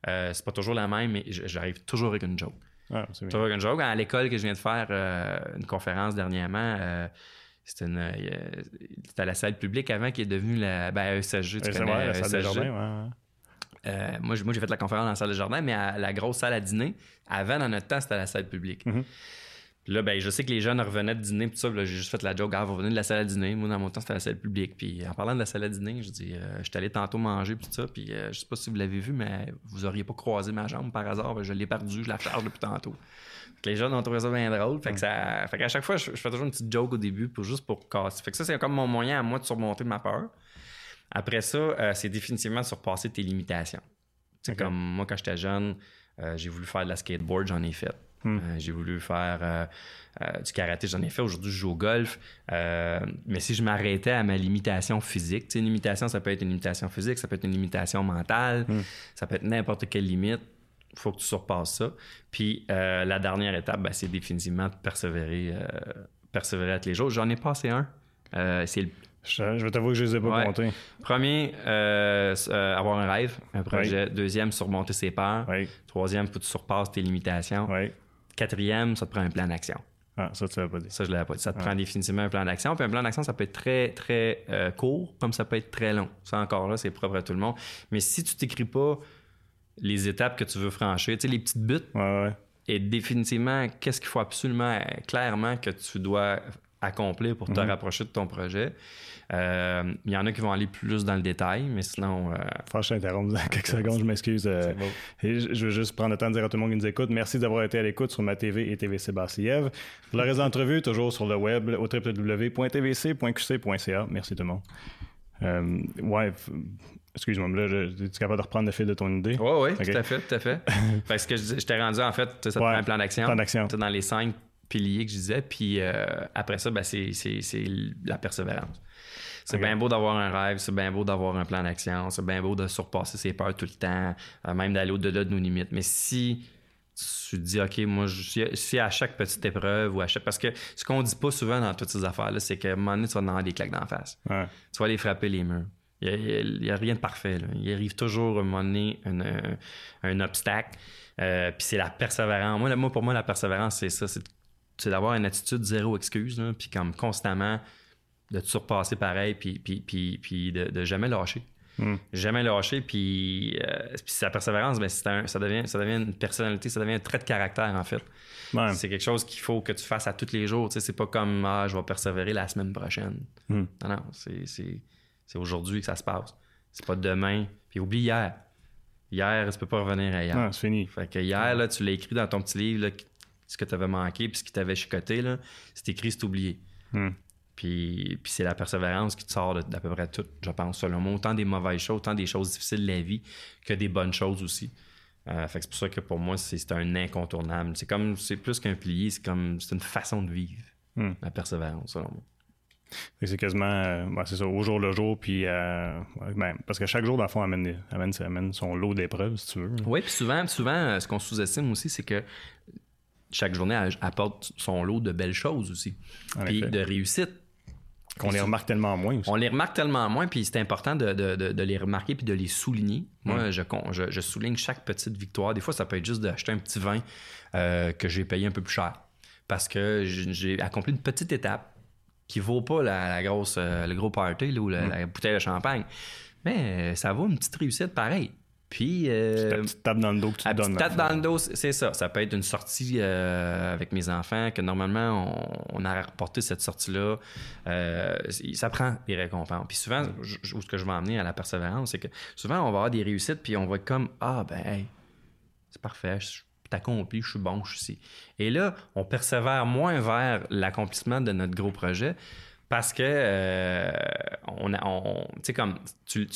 euh, c'est pas toujours la même, mais j'arrive toujours avec une joke. Ah. Toujours avec une joke. À l'école que je viens de faire euh, une conférence dernièrement, euh, c'était une, euh, c'était à la salle publique avant qui est devenue la ben, ESSG. Tu c'est connais la salle de ESSG. jardin, ouais. Euh, moi, j'ai moi, j'ai fait la conférence dans la salle de jardin, mais à la grosse salle à dîner, avant, dans notre temps, c'était à la salle publique. Mhm. Puis là, ben, je sais que les jeunes revenaient de dîner, puis ça, j'ai juste fait la joke, ah, vous revenez de la salle à dîner. Moi, dans mon temps, c'était la salle publique. Puis en parlant de la salle à dîner, je dis, euh, je suis allé tantôt manger, puis ça, puis euh, je sais pas si vous l'avez vu, mais vous auriez pas croisé ma jambe par hasard, ben, je l'ai perdue, je la charge depuis tantôt. Fait que les jeunes ont trouvé ça bien drôle. Fait que ça. Fait qu'à chaque fois, je, je fais toujours une petite joke au début pour juste pour casser. Fait que ça, c'est comme mon moyen à moi de surmonter ma peur. Après ça, euh, c'est définitivement surpasser tes limitations. Ok. comme moi, quand j'étais jeune, euh, j'ai voulu faire de la skateboard, j'en ai fait. Hmm. Euh, j'ai voulu faire euh, euh, du karaté, j'en ai fait. Aujourd'hui, je joue au golf. Mais si je m'arrêtais à ma limitation physique, tu sais, une limitation, ça peut être une limitation physique, ça peut être une limitation mentale, Hmm. ça peut être n'importe quelle limite. Il faut que tu surpasses ça. Puis la dernière étape, ben, c'est définitivement de persévérer, persévérer à tous les jours. J'en ai passé un. C'est le Je, vais t'avouer que je les ai pas Ouais. comptés. premier, euh, euh, avoir un rêve, un projet. Deuxième, surmonter ses peurs. Oui, Troisième, faut que tu surpasses tes limitations. oui. Quatrième, ça te prend un plan d'action. Ah, ça, tu l'as pas dit. Ça, je l'avais pas dit. Ça te Ouais. prend définitivement un plan d'action. Puis un plan d'action, ça peut être très, très euh, court, comme ça peut être très long. Ça, encore là, c'est propre à tout le monde. Mais si tu t'écris pas les étapes que tu veux franchir, tu sais, les petites buts, Ouais, ouais. et définitivement, qu'est-ce qu'il faut absolument, euh, clairement, que tu dois accomplir pour te Mhm. rapprocher de ton projet. Euh, Il y en a qui vont aller plus dans le détail, mais sinon, euh, Faut que je t'interrompe dans quelques secondes, je m'excuse. euh, je veux juste prendre le temps de dire à tout le monde qui nous écoute, merci d'avoir été à l'écoute sur ma TV et TVC Bassiev. Pour le reste de l'entrevue, toujours sur le web au www.tvc.qc.ca. Merci tout le monde. Euh, ouais, excuse-moi, mais là, je- es-tu capable de reprendre le fil de ton idée? Oui, oui, tout à fait, tout à fait. Parce que je, t'ai rendu, en fait, tu ça te Ouais, plan d'action. plan d'action. Tu Dans les cinq piliers que je disais. Puis euh, après ça, ben, c'est, c'est- c'est la persévérance. C'est bien beau d'avoir un rêve, c'est bien beau d'avoir un plan d'action, c'est bien beau de surpasser ses peurs tout le temps, euh, même d'aller au-delà de nos limites. Mais si tu te dis, OK, moi, je- si, à chaque petite épreuve ou à chaque. Parce que ce qu'on dit pas souvent dans toutes ces affaires-là, c'est qu'à un moment donné, tu vas avoir des claques d'en face Ouais. tu vas aller frapper les murs. Il n'y a, rien de parfait. là. Il arrive toujours à un moment donné un, un- un obstacle. Euh, puis c'est la persévérance. Moi, pour moi, la persévérance, c'est ça. C'est, c'est d'avoir une attitude zéro excuse. là, puis comme constamment de te surpasser pareil. Puis, puis, puis, puis de, de jamais lâcher. Hmm. Jamais lâcher. Puis, euh, puis la persévérance, ben, c'est un- ça, devient, ça devient une personnalité, ça devient un trait de caractère, en fait. Ouais. C'est quelque chose qu'il faut que tu fasses à tous les jours. Tu sais, c'est pas comme ah, je vais persévérer la semaine prochaine. Hmm. Non, non, c'est, c'est, c'est aujourd'hui que ça se passe. C'est pas demain. Puis oublie hier. Hier, tu peux pas revenir à hier. Ah, c'est fini. Fait que hier, là, tu l'as écrit dans ton petit livre, là, ce que tu avais manqué, puis ce qui t'avait chicoté, là, c'est écrit, c'est oublié. Hmm. Puis, puis c'est la persévérance qui te sort de- d'à peu près tout, je pense, selon moi. Autant des mauvaises choses, autant des choses difficiles de la vie que des bonnes choses aussi. Euh, fait que c'est pour ça que pour moi, c'est, c'est un incontournable. C'est comme, c'est plus qu'un pilier, c'est comme, c'est une façon de vivre, Hmm. la persévérance, selon moi. C'est quasiment, euh, ouais, c'est ça, au jour le jour, puis euh, ouais, ben, parce que chaque jour, dans le fond, amène, des- amène, amène son lot d'épreuves, si tu veux. Oui, puis souvent, souvent, ce qu'on sous-estime aussi, c'est que chaque journée apporte son lot de belles choses aussi. Puis de réussite. Qu'on les remarque tellement moins aussi. On les remarque tellement moins, puis c'est important de, de- de- de les remarquer puis de les souligner. Moi, je, con- je, je souligne chaque petite victoire. Des fois, ça peut être juste d'acheter un petit vin euh, que j'ai payé un peu plus cher. Parce que j'ai accompli une petite étape qui vaut pas la, la grosse, euh, le gros party là, ou la, la bouteille de champagne. Mais euh, ça vaut une petite réussite pareil. Puis. Euh, la petite tape dans le dos que tu te donnes. petite tape dans le dos, c'est ça. Ça peut être une sortie euh, avec mes enfants que normalement, on, on a reporté cette sortie-là. Euh, ça prend des récompenses. Puis souvent, je- où ce que je vais emmener à la persévérance, c'est que souvent, on va avoir des réussites, puis on va être comme Ah, ben, hey, c'est parfait, je suis accompli, je suis bon, je suis ici. Et là, on persévère moins vers l'accomplissement de notre gros projet parce que euh, on- tu sais comme tu,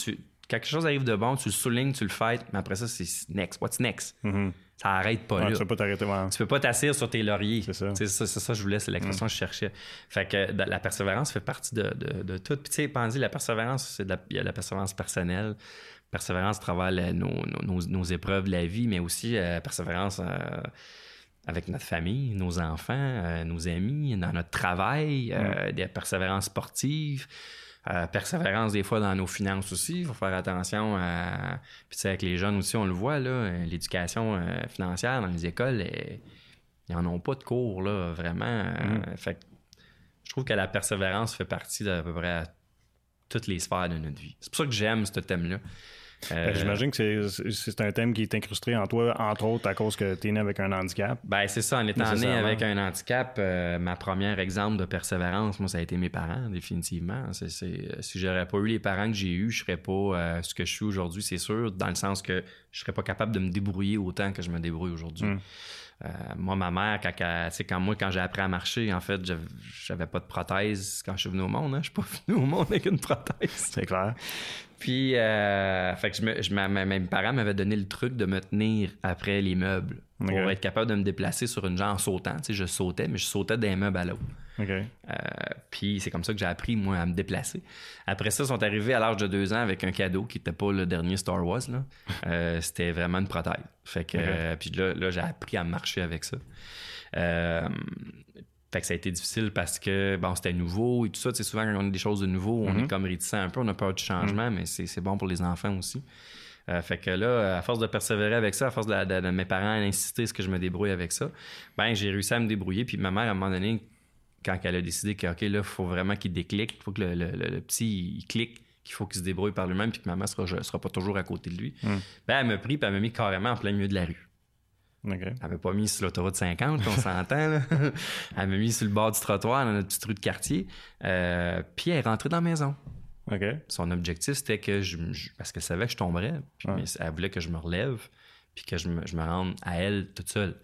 quelque chose arrive de bon, tu le soulignes, tu le fêtes, mais après ça c'est next, what's next? Mhm. Ça arrête pas Ouais, là. tu peux pas t'arrêter. ouais. Tu peux pas t'asseoir sur tes lauriers. C'est ça. C'est ça, ça je voulais, c'est l'expression que je cherchais. Fait que la persévérance fait partie de, de- de tout. Puis tu sais, Pandy, la persévérance, c'est il y a la persévérance personnelle, persévérance à travers la- nos, nos- nos- épreuves de la vie, mais aussi euh, persévérance euh, avec notre famille, nos enfants, euh, nos amis, dans notre travail, euh, des persévérances sportives. Euh, persévérance des fois dans nos finances aussi, il faut faire attention à... Puis tu sais, avec les jeunes aussi, on le voit, là, l'éducation euh, financière dans les écoles, ils n'en ont pas de cours, là, vraiment. Euh, Fait que je trouve que la persévérance fait partie d'à peu près toutes les sphères de notre vie. C'est pour ça que j'aime ce thème-là. Euh, Ben, J'imagine que c'est- un thème qui est incrusté en toi, entre autres, à cause que tu es né avec un handicap. Ben, c'est ça. En étant né avec un handicap, euh, ma première exemple de persévérance, moi, ça a été mes parents, définitivement. C'est, c'est- si j'aurais pas eu les parents que j'ai eus, je serais pas euh, ce que je suis aujourd'hui, c'est sûr, dans le sens que je serais pas capable de me débrouiller autant que je me débrouille aujourd'hui. Mm. Euh, moi, ma mère, quand, elle- quand moi, quand j'ai appris à marcher, en fait, j'avais, pas de prothèse quand je suis venu au monde. Hein. Je suis pas venu au monde avec une prothèse. C'est clair. Puis, euh, fait que je me, je, ma- ma- mes parents m'avaient donné le truc de me tenir après les meubles pour être capable de me déplacer sur une jambe en sautant. Tu sais, je sautais, mais je sautais d'un meuble à l'autre. OK. Euh, puis c'est comme ça que j'ai appris, moi, à me déplacer. Après ça, ils sont arrivés à l'âge de deux ans avec un cadeau qui n'était pas le dernier Star Wars. Là. Euh, c'était vraiment une prothèse. Fait que, euh, puis là, là, j'ai appris à marcher avec ça. Fait que ça a été difficile parce que bon, c'était nouveau et tout ça. Tu sais, souvent, quand on a des choses de nouveau, on Mhm. est comme réticent un peu, on a peur du changement, mais c'est c'est bon pour les enfants aussi. Euh, fait que là, à force de persévérer avec ça, à force de, de- de mes parents insister ce que je me débrouille avec ça, ben j'ai réussi à me débrouiller. Puis ma mère, à un moment donné, quand elle a décidé que, OK, là, il faut vraiment qu'il déclic, il faut que le, le- le- le petit il clique, qu'il faut qu'il se débrouille par lui-même, puis que maman sera, sera pas toujours à côté de lui, Mm. ben elle m'a pris, puis elle m'a mis carrément en plein milieu de la rue. OK. Elle m'a pas mis sur l'autoroute 50, on s'entend. Elle m'a mis sur le bord du trottoir dans notre petite rue de quartier. Euh, puis elle est rentrée dans la maison. Son objectif, c'était que je, je- Parce qu'elle savait que je tomberais. Puis, Ouais. elle voulait que je me relève. Puis que je me, je me rende à elle toute seule.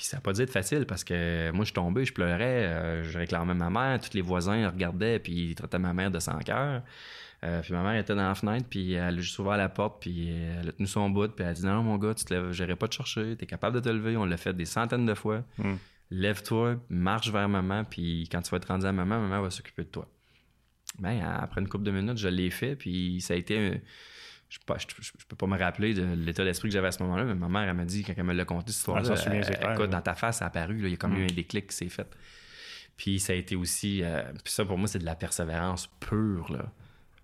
Puis ça n'a pas dû être facile parce que moi, je tombais, je pleurais. euh, je réclamais ma mère. Tous les voisins regardaient. Puis ils traitaient ma mère de sans cœur. Euh, puis ma mère était dans la fenêtre. Puis elle a juste ouvert la porte. Puis elle a tenu son bout. Puis elle a dit Non, mon gars, tu te lèves. J'irai pas te chercher. Tu es capable de te lever. On l'a fait des centaines de fois. Mm. Lève-toi, marche vers maman. Puis quand tu vas être rendu à maman, maman va s'occuper de toi. Ben, après une couple de minutes, je l'ai fait, puis ça a été. Je, je peux pas me rappeler de l'état d'esprit que j'avais à ce moment-là, mais ma mère, elle m'a dit, quand elle me l'a conté, cette histoire-là, écoute, là. dans ta face, ça a apparu, là, il y a comme eu un déclic qui s'est fait. Puis ça a été aussi. euh, puis ça, pour moi, c'est de la persévérance pure, là.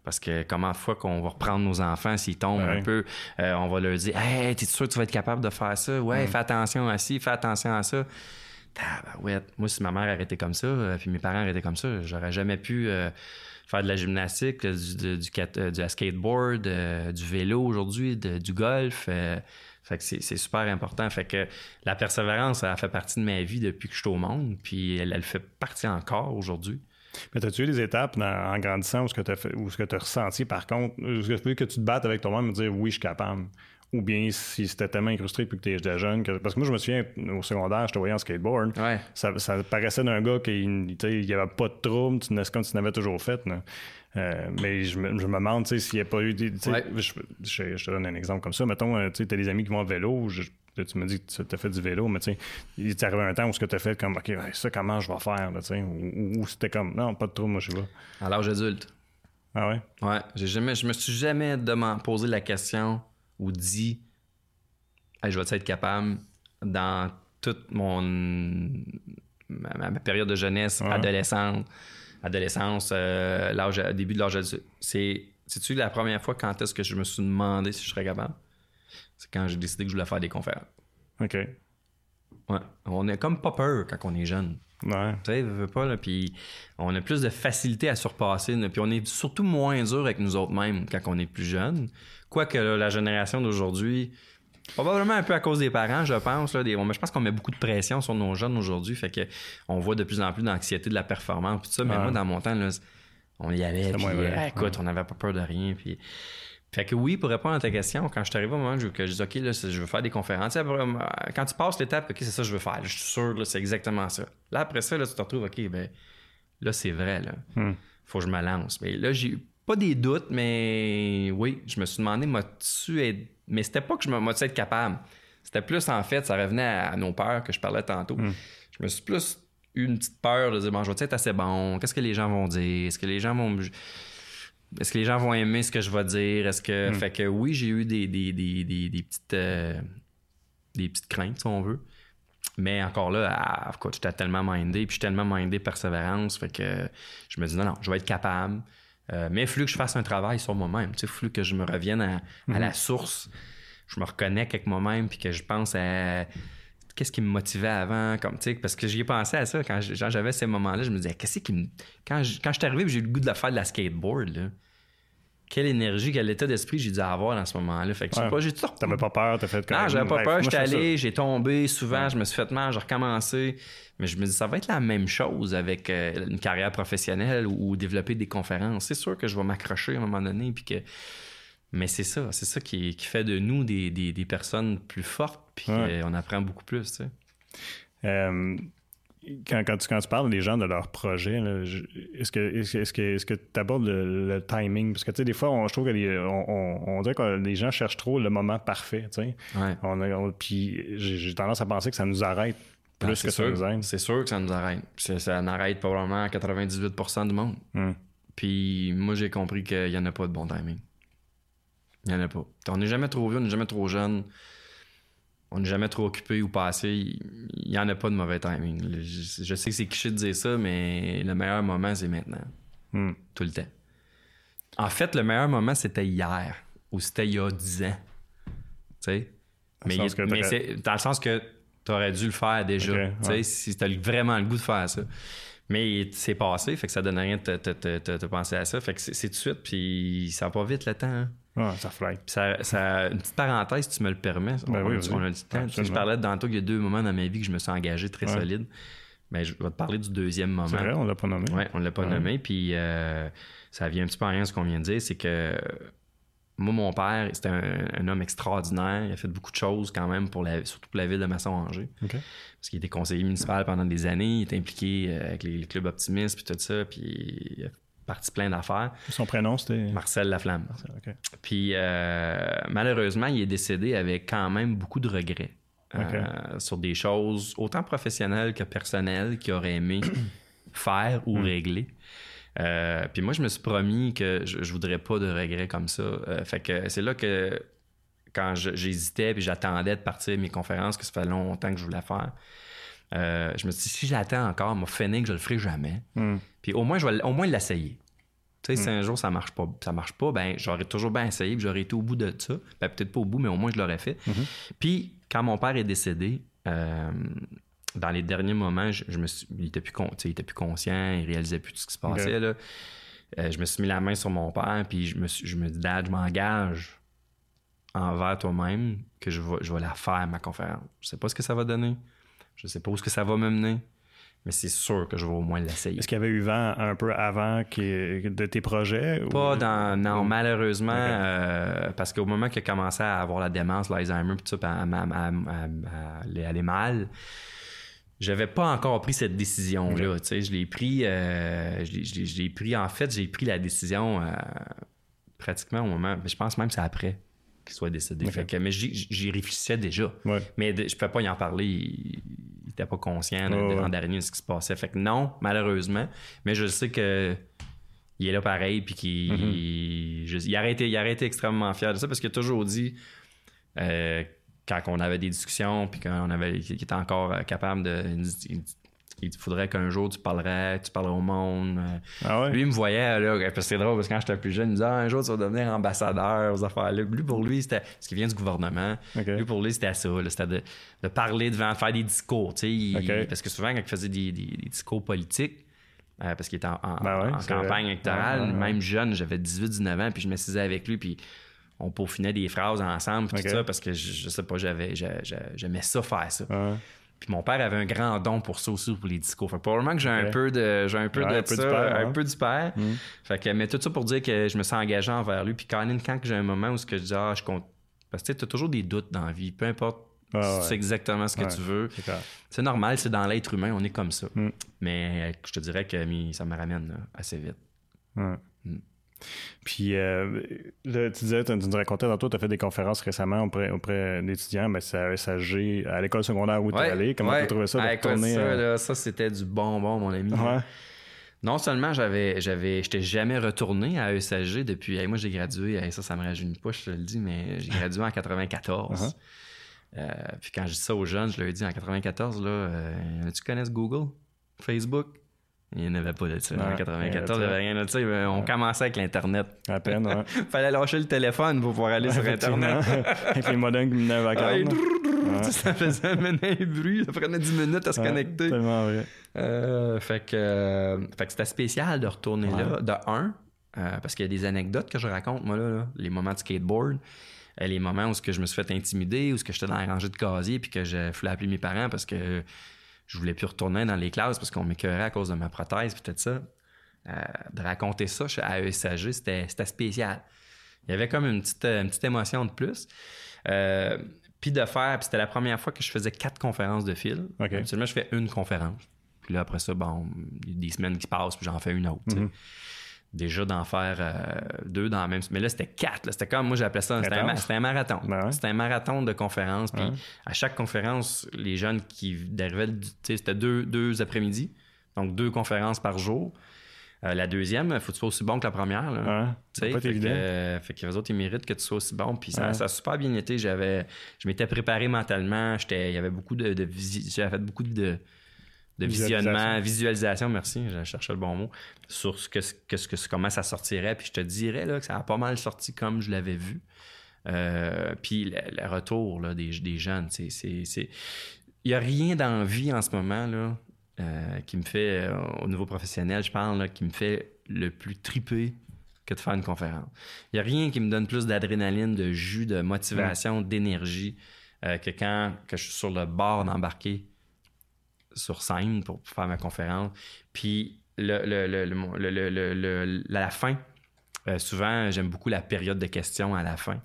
Parce que comment fois qu'on va reprendre nos enfants s'ils tombent Ouais. un peu, euh, on va leur dire Hey, t'es sûr que tu vas être capable de faire ça? Ouais, fais attention à ci, fais attention à ça. Tabarouette. Moi, si ma mère arrêtait comme ça, euh, puis mes parents arrêtaient comme ça, j'aurais jamais pu euh, faire de la gymnastique, du, du, euh, skateboard, euh, du vélo aujourd'hui, du golf. euh, fait que c'est super important. Fait que la persévérance, elle fait partie de ma vie depuis que je suis au monde, puis elle, fait partie encore aujourd'hui. Mais as-tu eu des étapes en grandissant où ce que tu as ressenti par contre, où ce que tu te battes avec toi-même et dire oui, je suis capable? Ou bien si c'était tellement incrusté depuis que tu étais jeune. que- parce que moi, je me souviens, au secondaire, je te voyais en skateboard. Ouais. Ça, ça paraissait d'un gars qui n'y avait pas de trouble, tu, c'est comme tu n'avais toujours fait. Euh, mais je me, je me demande s'il n'y a pas eu des. Ouais. je, je- je te donne un exemple comme ça. Mettons, euh, tu as des amis qui vont à vélo. tu me dis que tu as fait du vélo, mais tu sais, il t'est arrivé un temps où ce que tu as fait comme OK, ça, comment je vais faire? Là, ou, ou- c'était comme non, pas de trouble, moi je suis là. À l'âge adulte. Ah ouais? Ouais, j'ai jamais, je me suis jamais posé la question ou dit Hey, je vais être capable dans toute mon ma, ma période de jeunesse, Ouais. adolescente, adolescence, euh, l'âge, début de l'âge adulte. C'est, c'est-tu la première fois quand est-ce que je me suis demandé si je serais capable? C'est quand j'ai décidé que je voulais faire des conférences. OK. Ouais. On est comme pas peur quand on est jeune. Ouais. Tu sais, veux pas, là, puis on a plus de facilité à surpasser, puis on est surtout moins dur avec nous autres mêmes quand on est plus jeune. Quoique là, la génération d'aujourd'hui, probablement un peu à cause des parents, je pense, là, des, mais je pense qu'on met beaucoup de pression sur nos jeunes aujourd'hui, fait que on voit de plus en plus d'anxiété de la performance, puis tout ça, mais Ouais. moi, dans mon temps, là, on y allait, puis euh, écoute, on n'avait pas peur de rien, puis... Fait que oui, pour répondre à ta question, quand je suis arrivé au moment où je, que je dis OK, là, je veux faire des conférences, après, euh, quand tu passes l'étape, OK, c'est ça que je veux faire, je suis sûr, là, c'est exactement ça. Là, après ça, là, tu te retrouves, OK, ben là, c'est vrai, là. Hmm. Faut que je me lance. Mais là, j'ai eu pas des doutes, mais oui, je me suis demandé, m'as-tu être... Mais c'était pas que je me m'as-tu être capable. C'était plus, en fait, ça revenait à, nos peurs que je parlais tantôt. Je me suis plus eu une petite peur de dire, bon, je vais être assez bon? Qu'est-ce que les gens vont dire? Est-ce que les gens vont me- Est-ce que les gens vont aimer ce que je vais dire? Est-ce que. Fait que oui, j'ai eu des, des, des, des, des petites. euh, des petites craintes, si on veut. Mais encore là, écoute, j'étais tellement mindé, puis je suis tellement mindé persévérance, fait que je me dis non, non, je vais être capable. Euh, mais il faut que je fasse un travail sur moi-même. Il faut que je me revienne à, à la source. Je me reconnecte avec moi-même, puis que je pense à qu'est-ce qui me motivait avant, comme tu sais, parce que j'y ai pensé à ça quand j'avais ces moments-là, je me disais qu'est-ce qui me quand je, quand je suis arrivé, j'ai eu le goût de la faire de la skateboard là. Quelle énergie, quel état d'esprit j'ai dû avoir dans ce moment-là. Fait que Ouais. pas, j'ai tout T'avais pas peur, t'as fait comme. non, j'avais pas peur, j'étais allé, j'ai tombé souvent, je me suis fait mal, j'ai recommencé. Mais je me dis, ça va être la même chose avec euh, une carrière professionnelle ou, ou développer des conférences. C'est sûr que je vais m'accrocher à un moment donné. Puis que... Mais c'est ça, c'est ça qui, qui fait de nous des, des- des personnes plus fortes, puis Ouais. qu'on apprend beaucoup plus. Tu sais. Euh, quand, quand, tu, quand tu parles des gens de leur projet, est-ce que que- que que tu abordes le, le timing? Parce que tu sais, des fois, on, je trouve que les- on, on- on dirait que les gens cherchent trop le moment parfait. tu sais. Ouais. On on- puis j'ai tendance à penser que ça nous arrête plus Ah, que c'est ça sûr, nous aide. C'est sûr que ça nous arrête. Ça, ça en arrête probablement 98% du monde. Hmm. Puis moi, j'ai compris qu'il n'y en a pas de bon timing. Il n'y en a pas. On n'est jamais trop vieux, on n'est jamais trop jeune. On n'est jamais trop occupé ou passé. Il n'y en a pas de mauvais timing. Je, je sais que c'est cliché de dire ça, mais le meilleur moment, c'est maintenant. Hmm. Tout le temps. En fait, le meilleur moment, c'était hier. Ou c'était il y a 10 ans. Tu sais? Mais, il- c'est dans le sens que tu aurais dû le faire déjà. Ouais. Si tu as vraiment le goût de faire ça. Mais c'est passé, fait que ça donne rien de te, te- te- te- te penser à ça. Fait que c'est c'est tout de suite, puis ça va pas vite le temps. hein. Ah, ça fly. Ça, ça- une petite parenthèse, si tu me le permets. Ben on, oui, on vas-y. a du temps. Je parlais de tantôt qu'il y a deux moments dans ma vie que je me suis engagé très Ouais. solide. Mais je vais te parler du deuxième moment. C'est vrai, on l'a pas nommé. Oui, on l'a pas Ouais. nommé. Puis euh, ça vient un petit peu en rien de ce qu'on vient de dire. C'est que moi, mon père, c'était un, un homme extraordinaire. Il a fait beaucoup de choses quand même, pour la, surtout pour la ville de Masson-Angers. Parce qu'il était conseiller municipal pendant des années. Il était impliqué euh, avec les, les clubs optimistes, puis tout ça. Puis il a parti plein d'affaires. Son prénom, c'était. Marcel Laflamme. Puis euh, malheureusement, il est décédé avec quand même beaucoup de regrets. euh, sur des choses autant professionnelles que personnelles qu'il aurait aimé faire ou régler. Euh, puis moi, je me suis promis que je, je voudrais pas de regrets comme ça. Fait que c'est là que quand j'hésitais puis j'attendais de partir mes conférences, que ça fait longtemps que je voulais faire, euh, je me suis dit, si j'attends encore, m'a fini que je le ferai jamais. Hmm. Puis au moins, je vais au moins l'essayer. Tu sais, si un jour ça marche pas, ça marche pas, ben j'aurais toujours bien essayé, puis j'aurais été au bout de ça. Ben peut-être pas au bout, mais au moins je l'aurais fait. Puis quand mon père est décédé, euh, dans les derniers moments, je, je me suis, il était plus con- il était plus conscient, il réalisait plus tout ce qui se passait là. Euh, je me suis mis la main sur mon père, puis je me suis, je me dis, Dad, je m'engage envers toi-même que je vais, je vais la faire ma conférence. Je sais pas ce que ça va donner, je sais pas où ce que ça va me mener, mais c'est sûr que je vais au moins l'essayer. Est-ce qu'il y avait eu vent un peu avant de tes projets? ou- Pas dans. Non, malheureusement, euh, parce qu'au moment a commencé à avoir la démence, l'Alzheimer, puis tout ça, à, aller, mal, j'avais pas encore pris cette décision-là. Je l'ai pris. euh, je je je pris. En fait, j'ai pris la décision euh, pratiquement au moment. Mais je pense même que c'est après qu'il soit décédé. Ok. Fait que- mais j'y réfléchissais déjà. Ouais. Mais de- je ne pouvais pas y en parler. Il n'était pas conscient de, de ouais. l'an dernier de ce qui se passait. Fait que non, malheureusement. Mais je sais que il est là pareil. Puis qu'il Mm-hmm. je- il, aurait été, il aurait été extrêmement fier de ça parce qu'il a toujours dit, euh, quand on avait des discussions, puis quand on avait, qu'il était encore capable de. il Il faudrait qu'un jour tu parlerais, tu parlerais au monde. euh. Ah ouais? Lui, il me voyait, là, parce que c'est drôle, parce que quand j'étais plus jeune, il me disait, Ah, un jour, tu vas devenir ambassadeur aux affaires-là. Lui, pour lui, c'était, parce qu'il vient du gouvernement, lui, pour lui, c'était ça, c'était de, de parler devant, faire des discours, tu sais. Parce que souvent, quand il faisait des, des- des discours politiques, euh, parce qu'il était en, en- Ben ouais, en c'est campagne électorale, Ouais, même jeune, j'avais 18-19 ans, puis je m'assisais avec lui, puis on peaufinait des phrases ensemble, puis tout ça, parce que je, je sais pas, j'avais, j'a- j'a- j'aimais ça faire ça. Puis mon père avait un grand don pour ça aussi, pour les discours. Fait que probablement que j'ai un peu de, j'ai un peu Ouais, de un ça, du père, un hein. peu du père. Mm. Fait que, mais tout ça pour dire que je me sens engagé envers lui. Puis quand, quand j'ai un moment où ce que je dis, ah, je compte. Parce que tu as toujours des doutes dans la vie, peu importe Ouais, si ouais. tu sais exactement ce que tu veux. C'est normal, c'est dans l'être humain, on est comme ça. Mm. Mais euh, je te dirais que ça me ramène là, assez vite. Mm. Puis, euh, là, tu disais, tu nous racontais tantôt, tu as fait des conférences récemment auprès, auprès d'étudiants, mais c'est à ESAG, à l'école secondaire où tu es Ouais, allé. Comment ouais. tu as trouvé ça de Ah, ça, euh, là, ça, c'était du bonbon, mon ami. Ouais. Non seulement j'avais, j'avais, j'étais jamais retourné à ESAG depuis. hey, moi, j'ai gradué. hey, ça, ça me rajeunit pas, je te le dis, mais j'ai gradué en 94. Uh-huh. Euh, puis quand je dis ça aux jeunes, je leur ai dit en 94, là, tu connais Google, Facebook? Il n'y en avait pas de ça. En 94, il n'y avait rien de ça. On commençait avec l'Internet. À peine, ouais. Fallait lâcher le téléphone pour pouvoir aller sur Internet. Avec les modems qui menaient à vacances. Ça faisait un bruit. Ça prenait 10 minutes à se connecter. Tellement vrai. Euh, fait que, euh, fait que c'était spécial de retourner Ouais. là, de un, euh, parce qu'il y a des anecdotes que je raconte, moi, là, là. les moments de skateboard, les moments où que je me suis fait intimider, où j'étais dans la rangée de casier, puis que je voulais appeler mes parents parce que je voulais plus retourner dans les classes parce qu'on m'écœurait à cause de ma prothèse, tout ça. Euh, de raconter ça à ESAG, c'était spécial. Il y avait comme une petite, une petite émotion de plus. Euh, puis de faire, puis c'était la première fois que je faisais quatre conférences de fil. OK. Habituellement, je fais une conférence. Puis là, après ça, bon, il y a des semaines qui passent, puis j'en fais une autre. sais. Déjà d'en faire euh, deux dans la même. Mais là, c'était quatre. C'était comme, moi, j'appelais ça, c'était un, un marathon. Ben ouais. C'était un marathon de conférences. Puis Ouais. à chaque conférence, les jeunes qui arrivaient, c'était deux, deux après-midi. Donc deux conférences par jour. Euh, la deuxième, il faut que tu sois aussi bon que la première. là. Ouais. Pas fait, que, évident. euh, fait que les autres, ils méritent que tu sois aussi bon. Puis ça, Ouais. ça a super bien été. J'avais, je m'étais préparé mentalement. J'étais, il y avait beaucoup de, de j'avais fait beaucoup de, de visionnement, visualisation, merci, je cherchais le bon mot, sur ce que, que, ce que- comment ça sortirait. Puis je te dirais là, que ça a pas mal sorti comme je l'avais vu. Euh, puis le, le retour là, des, des jeunes, c'est, c'est, c'est- il n'y a rien dans la vie en ce moment là, euh, qui me fait, euh, au niveau professionnel, je parle, là, qui me fait le plus triper que de faire une conférence. Il n'y a rien qui me donne plus d'adrénaline, de jus, de motivation, d'énergie que quand que je suis sur le bord d'embarquer sur scène pour faire ma conférence. Puis le, le, la fin, euh, souvent, j'aime beaucoup la période de questions à la fin.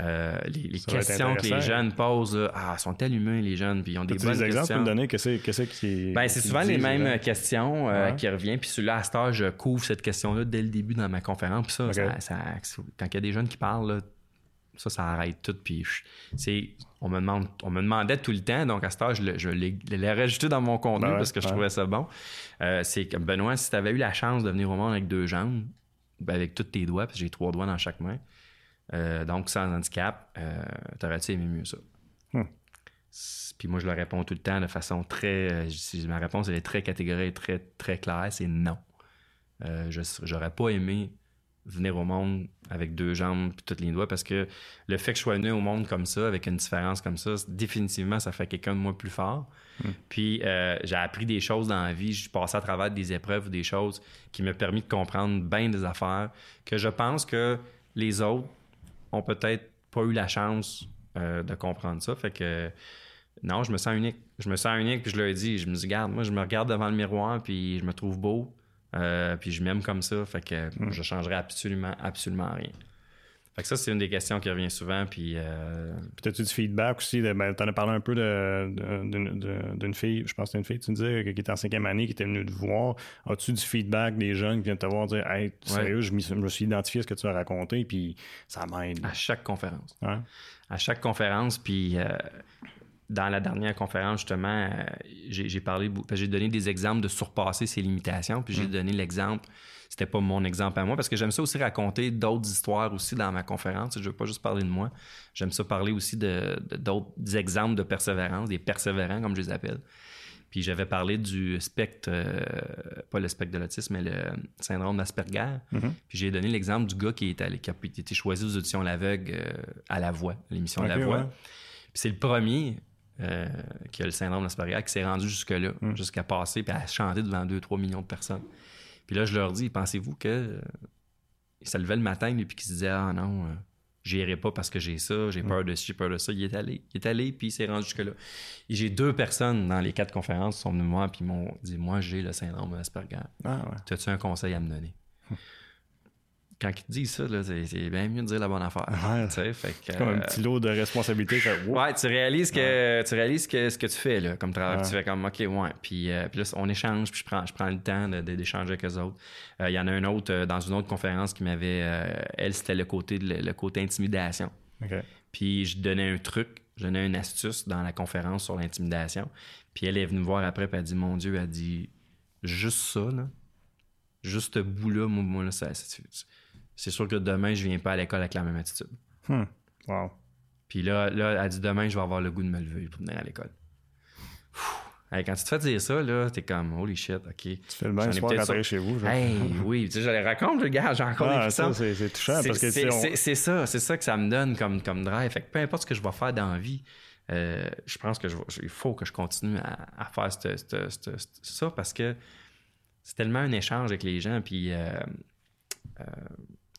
Euh, les questions que les jeunes posent, là, ah, sont allumés les jeunes, puis ils ont des bonnes des exemples questions. pour me donner? Qu'est-ce qui. Ben, c'est souvent les mêmes là? questions euh, Ouais. qui reviennent. Puis celui-là, à cette heure, je couvre cette question-là dès le début dans ma conférence. Puis ça, ça- ça- quand il y a des jeunes qui parlent, là, ça, ça arrête tout. Puis c'est, on, me demande, on me demandait tout le temps. Donc, à cette heure, je, l'ai, rajouté dans mon contenu ouais, parce que je trouvais ça bon. Euh, c'est comme Benoît, si tu avais eu la chance de venir au monde avec deux jambes, ben, avec tous tes doigts, parce que j'ai trois doigts dans chaque main, euh, donc sans handicap, euh, t'aurais-tu aimé mieux ça? Hmm. Puis moi, je le réponds tout le temps de façon très. ma réponse elle est très catégorique, très, très claire, c'est non. Je J'aurais pas aimé venir au monde avec deux jambes et tous les doigts parce que le fait que je sois venu au monde comme ça, avec une différence comme ça, définitivement, ça fait quelqu'un de moi plus fort. Puis euh, j'ai appris des choses dans la vie, je suis passé à travers des épreuves ou des choses qui m'ont permis de comprendre bien des affaires que je pense que les autres ont peut-être pas eu la chance euh, de comprendre ça. Fait que non, je me sens unique. Je me sens unique, puis je leur ai dit, je me dis, garde, moi, je me regarde devant le miroir, puis je me trouve beau, euh, puis je m'aime comme ça. Fait que je changerai absolument, absolument rien. Fait que ça, c'est une des questions qui revient souvent, puis euh, Puis as-tu du feedback aussi? De, ben, t'en as parlé un peu d'une fille, je pense que c'était une fille, tu me disais, qui était en cinquième année, qui était venue te voir. As-tu du feedback des jeunes qui viennent te voir dire Hey, sérieux, je, me suis identifié à ce que tu as raconté, puis ça m'aide? à chaque conférence. Ouais. à chaque conférence. Puis euh, dans la dernière conférence, justement, euh, j'ai parlé, j'ai donné des exemples de surpasser ses limitations. Puis j'ai donné l'exemple, c'était pas mon exemple à moi, parce que j'aime ça aussi raconter d'autres histoires aussi dans ma conférence. Je veux pas juste parler de moi. J'aime ça parler aussi de d'autres exemples de persévérance, des persévérants, comme je les appelle. Puis j'avais parlé du spectre, euh, pas le spectre de l'autisme, mais le syndrome d'Asperger. Mhm. Puis j'ai donné l'exemple du gars qui est allé, qui a été choisi aux auditions L'Aveugle euh, à La Voix, l'émission Ok, La Voix. ouais. Puis c'est le premier euh, qui a le syndrome d'Asperger qui s'est rendu jusque-là, Mm. jusqu'à passer, puis à chanter devant 2-3 millions de personnes. Puis là, je leur dis, pensez-vous que euh, se levait le matin, lui, puis qu'il se disait, ah non, euh, j'irai pas parce que j'ai ça, j'ai peur de ci, j'ai peur de ça. Il est allé. Il est allé, puis il s'est rendu jusque-là. Et j'ai deux personnes dans les quatre conférences qui sont venues me voir, puis m'ont dit, moi, j'ai le syndrome d'Asperger. Ah, ouais. As-tu un conseil à me donner? Quand ils te disent ça, c'est, bien mieux de dire la bonne affaire. Ouais. Fait que, Comme un euh, petit lot de responsabilité. Fait, wow. Ouais, tu réalises que tu réalises que ce que tu fais là, comme travail, Ouais. tu fais comme ok ouais, puis, euh, puis là on échange, puis je prends je prends le temps d'échanger avec eux autres. Euh, Il y en a un autre euh, dans une autre conférence qui m'avait, euh, elle c'était le côté le, côté intimidation. Puis je donnais un truc, je donnais une astuce dans la conférence sur l'intimidation. Puis elle est venue me voir après, puis elle a dit mon Dieu, elle a dit juste ça là, juste ce bout là, moi, moi, là, ça- c'est c'est sûr que demain je viens pas à l'école avec la même attitude. Hmm. Wow. Puis là, là, elle dit demain, je vais avoir le goût de me lever pour venir à l'école. Hey, quand tu te fais dire ça, là, t'es comme, holy shit, OK. Tu fais le ai soir quand t'arrives chez vous. genre. Hey, oui, tu sais, je les raconte, le gars, j'ai encore Ah, ça, c'est touchant C'est- parce que c'est on- ça, c'est ça que ça me donne comme, comme drive. Fait que peu importe ce que je vais faire dans la vie, euh, je pense que je il faut que je continue à, à faire ça parce que c'est tellement un échange avec les gens. Puis euh, euh,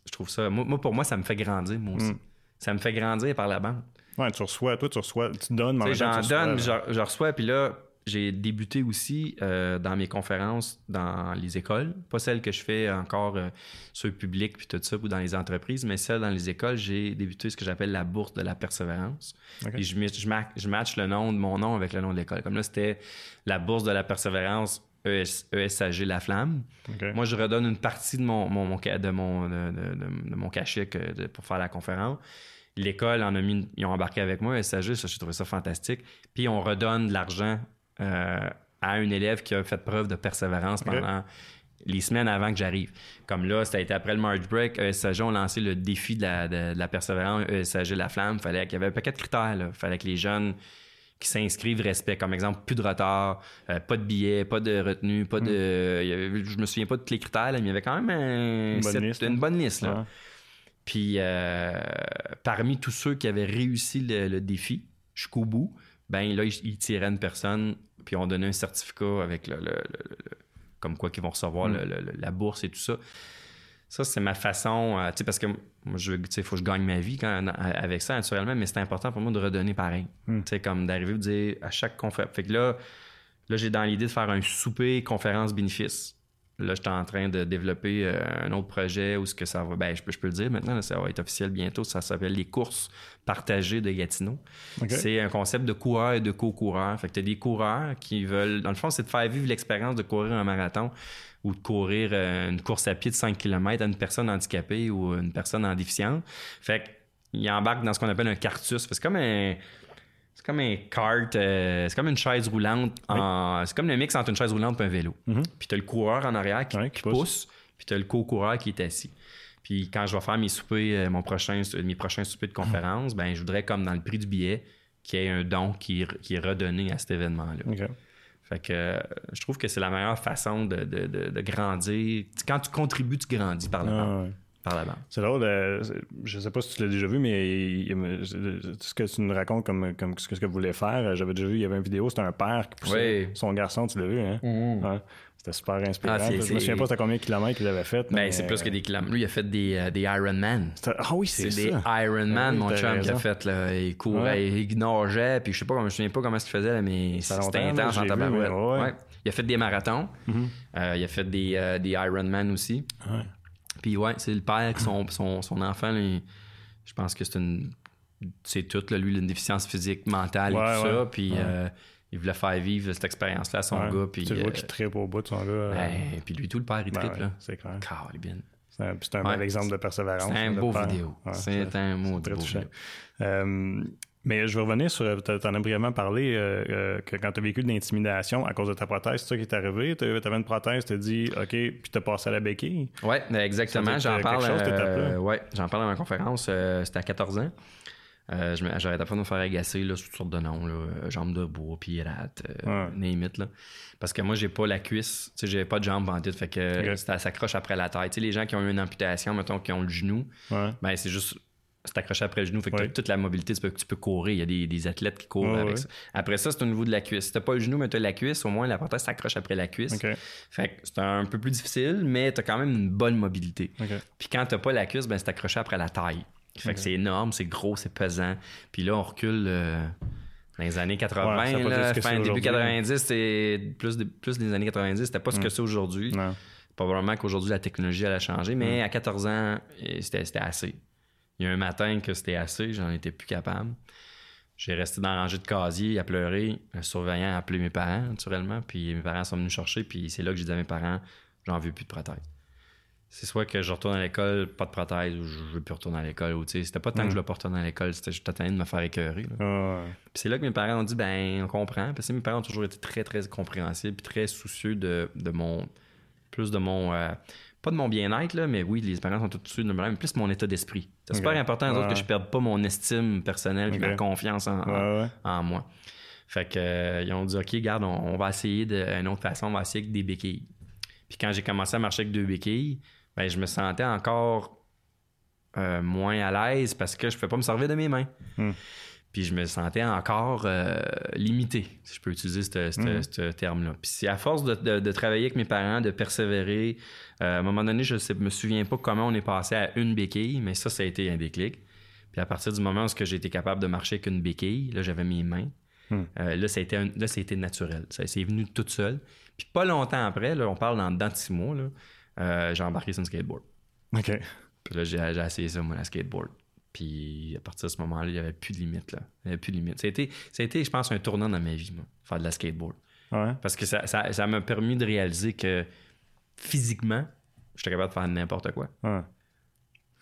je trouve ça, moi, moi, pour moi, ça me fait grandir, moi aussi. Mm. Ça me fait grandir par la bande. Ouais, tu reçois, toi, tu reçois, tu donnes, mais J'en donne, reçois, je, je reçois, puis là, j'ai débuté aussi euh, dans mes conférences dans les écoles, pas celles que je fais encore euh, sur le public puis tout ça ou dans les entreprises, mais celles dans les écoles, j'ai débuté ce que j'appelle la bourse de la persévérance. Et je, je match le nom de mon nom avec le nom de l'école. Comme là, c'était la bourse de la persévérance ES, ESAG La Flamme. Moi, je redonne une partie de mon, mon, mon ca- de, mon, de, de- de- de mon cachet que- pour faire la conférence. L'école en a mis, ils ont embarqué avec moi, SAG, ça, j'ai trouvé ça fantastique. Puis on redonne de l'argent euh, à un élève qui a fait preuve de persévérance pendant les semaines avant que j'arrive. Comme là, ça a été après le March Break, ESAG ont lancé le défi de la, de- de la persévérance, ESAG La Flamme. Fallait qu'il y avait un paquet de critères. Il fallait que les jeunes qui s'inscrivent respectent, comme exemple, plus de retard, euh, pas de billets, pas de retenue, pas de. il y avait- je me souviens pas de tous les critères, là, mais il y avait quand même un- Une bonne liste, une bonne liste. là. Puis euh, parmi tous ceux qui avaient réussi le, le défi jusqu'au bout, ben là, ils, ils tiraient une personne, puis on donnait un certificat avec le, le- le- le- comme quoi qu'ils vont recevoir Mm. la bourse et tout ça. Ça, c'est ma façon, euh, tu sais, parce que moi, je, tu sais, faut que je gagne ma vie quand, avec ça, naturellement, mais c'est important pour moi de redonner pareil. Mm. Tu sais, comme d'arriver à dire à chaque conférence. Fait que là, là j'ai dans l'idée de faire un souper conférence bénéfice. Là, je suis en train de développer euh, un autre projet où ce que ça va. Ben, je peux, je peux le dire maintenant, là, ça va être officiel bientôt. Ça s'appelle les courses partagées de Gatineau. C'est un concept de coureur et de co-coureur. Fait que tu as des coureurs qui veulent. Dans le fond, c'est de faire vivre l'expérience de courir un marathon ou de courir euh, une course à pied de 5 km à une personne handicapée ou une personne en déficience. Fait qu'ils embarquent dans ce qu'on appelle un cartus. C'est comme un. C'est comme un kart, euh, c'est comme une chaise roulante. en- C'est comme le mix entre une chaise roulante et un vélo. Mhm. Puis t'as le coureur en arrière qui, Ouais, qui qui pousse. pousse, puis t'as le co-coureur qui est assis. Puis quand je vais faire mes soupers, euh, mon prochain, mes prochains soupers de conférence, ben je voudrais comme dans le prix du billet qu'il y ait un don qui, est- qui est redonné à cet événement-là. Fait que euh, je trouve que c'est la meilleure façon de, de- de- de grandir. Quand tu contribues, tu grandis par la Ah, ouais. Par la bande. C'est drôle, euh, je sais pas si tu l'as déjà vu, mais il- il- ce que tu nous racontes comme, comme ce que vous voulez faire, euh, j'avais déjà vu, il y avait une vidéo, c'était un père qui poussait Oui. son garçon, tu l'as vu, hein? Ouais. C'était super inspirant. Ah, je me souviens pas c'était combien de kilomètres il avait fait. Ben, mais, c'est plus que des kilomètres. Lui, il a fait des, euh, des Ironman. c'était- Ah oui, c'est C'est des ça. Ironman, Ah oui, mon chum, qui a fait. Là. Il courait, Ouais. il nageait, puis je sais pas, je me souviens pas comment qu'il faisait, mais c'était intense en tabarouette. ouais. Ouais. Il a fait des marathons. Mhm. Euh, il a fait des, euh, des Ironman aussi. Puis ouais, c'est le père, qui son, son, son enfant, je pense que c'est une. C'est tout, là, lui, il a une déficience physique, mentale et Ouais, tout ça. Puis Ouais. euh, il voulait faire vivre cette expérience-là à son gars. Puis, tu vois euh, qu'il tripe au bout de son gars. euh, ben, puis lui, tout le père, il ben tripe, là. c'est clair. Carlibine. C'est un, c'est un Ouais. bel exemple de persévérance. C'est un de beau père. vidéo. C'est un mot très beau vidéo. Euh, mais je vais revenir sur. Tu en as brièvement parlé euh, euh, que quand tu as vécu de l'intimidation à cause de ta prothèse, c'est ça qui est arrivé? Tu avais une prothèse, tu as dit OK, puis tu as passé à la béquille? Ouais, ben, exactement. J'en parle. euh, ouais, j'en parle dans ma conférence. euh, C'était à 14 ans. Euh, J'arrêtais pas de me faire agacer là, sous toutes sortes de noms, là, euh, jambes de bois, pirate, euh, Ouais. it, là. Parce que moi, j'ai pas la cuisse, tu sais, j'avais pas de jambes en fait que ça s'accroche après la tête. Les gens qui ont eu une amputation, mettons, qui ont le genou, Ouais. ben c'est juste c'est accroché après le genou, fait que Ouais. t'as toute la mobilité, tu peux, tu peux courir. Il y a des, des athlètes qui courent Ouais, avec ouais. ça. Après ça, c'est au niveau de la cuisse. Si t'as pas le genou, mais t'as la cuisse, au moins la s'accroche après la cuisse. Fait que c'est un peu plus difficile, mais t'as quand même une bonne mobilité. Puis quand t'as pas la cuisse, ben c'est accroché après la taille. Fait que c'est énorme, c'est gros, c'est pesant. Puis là, on recule euh, dans les années 80, Ouais, ça a pas là, été ce que fin c'est début aujourd'hui. 90, c'était plus, de- plus des années 90, c'était pas ce que c'est aujourd'hui. Probablement qu'aujourd'hui, la technologie, elle a changé, mais à 14 ans, c'était assez. Il y a un matin que c'était assez, j'en étais plus capable. J'ai resté dans la rangée de casier à pleurer. Le surveillant a appelé mes parents, naturellement, puis mes parents sont venus chercher, puis c'est là que j'ai dit à mes parents, j'en veux plus de prothèse. C'est soit que je retourne à l'école, pas de prothèse, ou je veux plus retourner à l'école. ou tu sais, C'était pas tant que je voulais pas retourner à l'école, c'était juste tanné de me faire écœurer. Ah. Puis c'est là que mes parents ont dit, ben, on comprend. Parce que mes parents ont toujours été très, très compréhensibles, puis très soucieux de, de mon. Plus de mon. euh, pas de mon bien-être, là, mais oui, les parents sont tous soucieux de mais plus mon état d'esprit. C'est super important, eux autres, Ouais. que je perde pas mon estime personnelle, Ok. ma confiance en, Ouais, ouais. moi. Fait que, euh, ils ont dit, OK, garde, on, on va essayer d'une autre façon, on va essayer avec des béquilles. Puis quand j'ai commencé à marcher avec deux béquilles, ben, je me sentais encore euh, moins à l'aise parce que je ne pouvais pas me servir de mes mains. Hmm. Puis je me sentais encore euh, limité, si je peux utiliser ce- ce terme-là. Puis c'est à force de, de- de travailler avec mes parents, de persévérer. euh, à un moment donné, je ne me souviens pas comment on est passé à une béquille, mais ça, ça a été un déclic. Puis à partir du moment où j'ai été capable de marcher avec une béquille, là, j'avais mes mains. Hmm. Euh, là, ça a été un- là, ça a été naturel. Ça c'est venu tout seul. Puis pas longtemps après, là, on parle dans, dans six mois, là, j'ai embarqué sur une skateboard. OK. Puis là, j'ai, j'ai essayé ça, moi, la skateboard. Puis à partir de ce moment-là, il n'y avait plus de limite. Là. Il n'y avait plus de limite. Ça a, été, ça a été, je pense, un tournant dans ma vie, moi, faire de la skateboard. Ouais. Parce que ça, ça, ça m'a permis de réaliser que physiquement, j'étais capable de faire n'importe quoi. Ouais.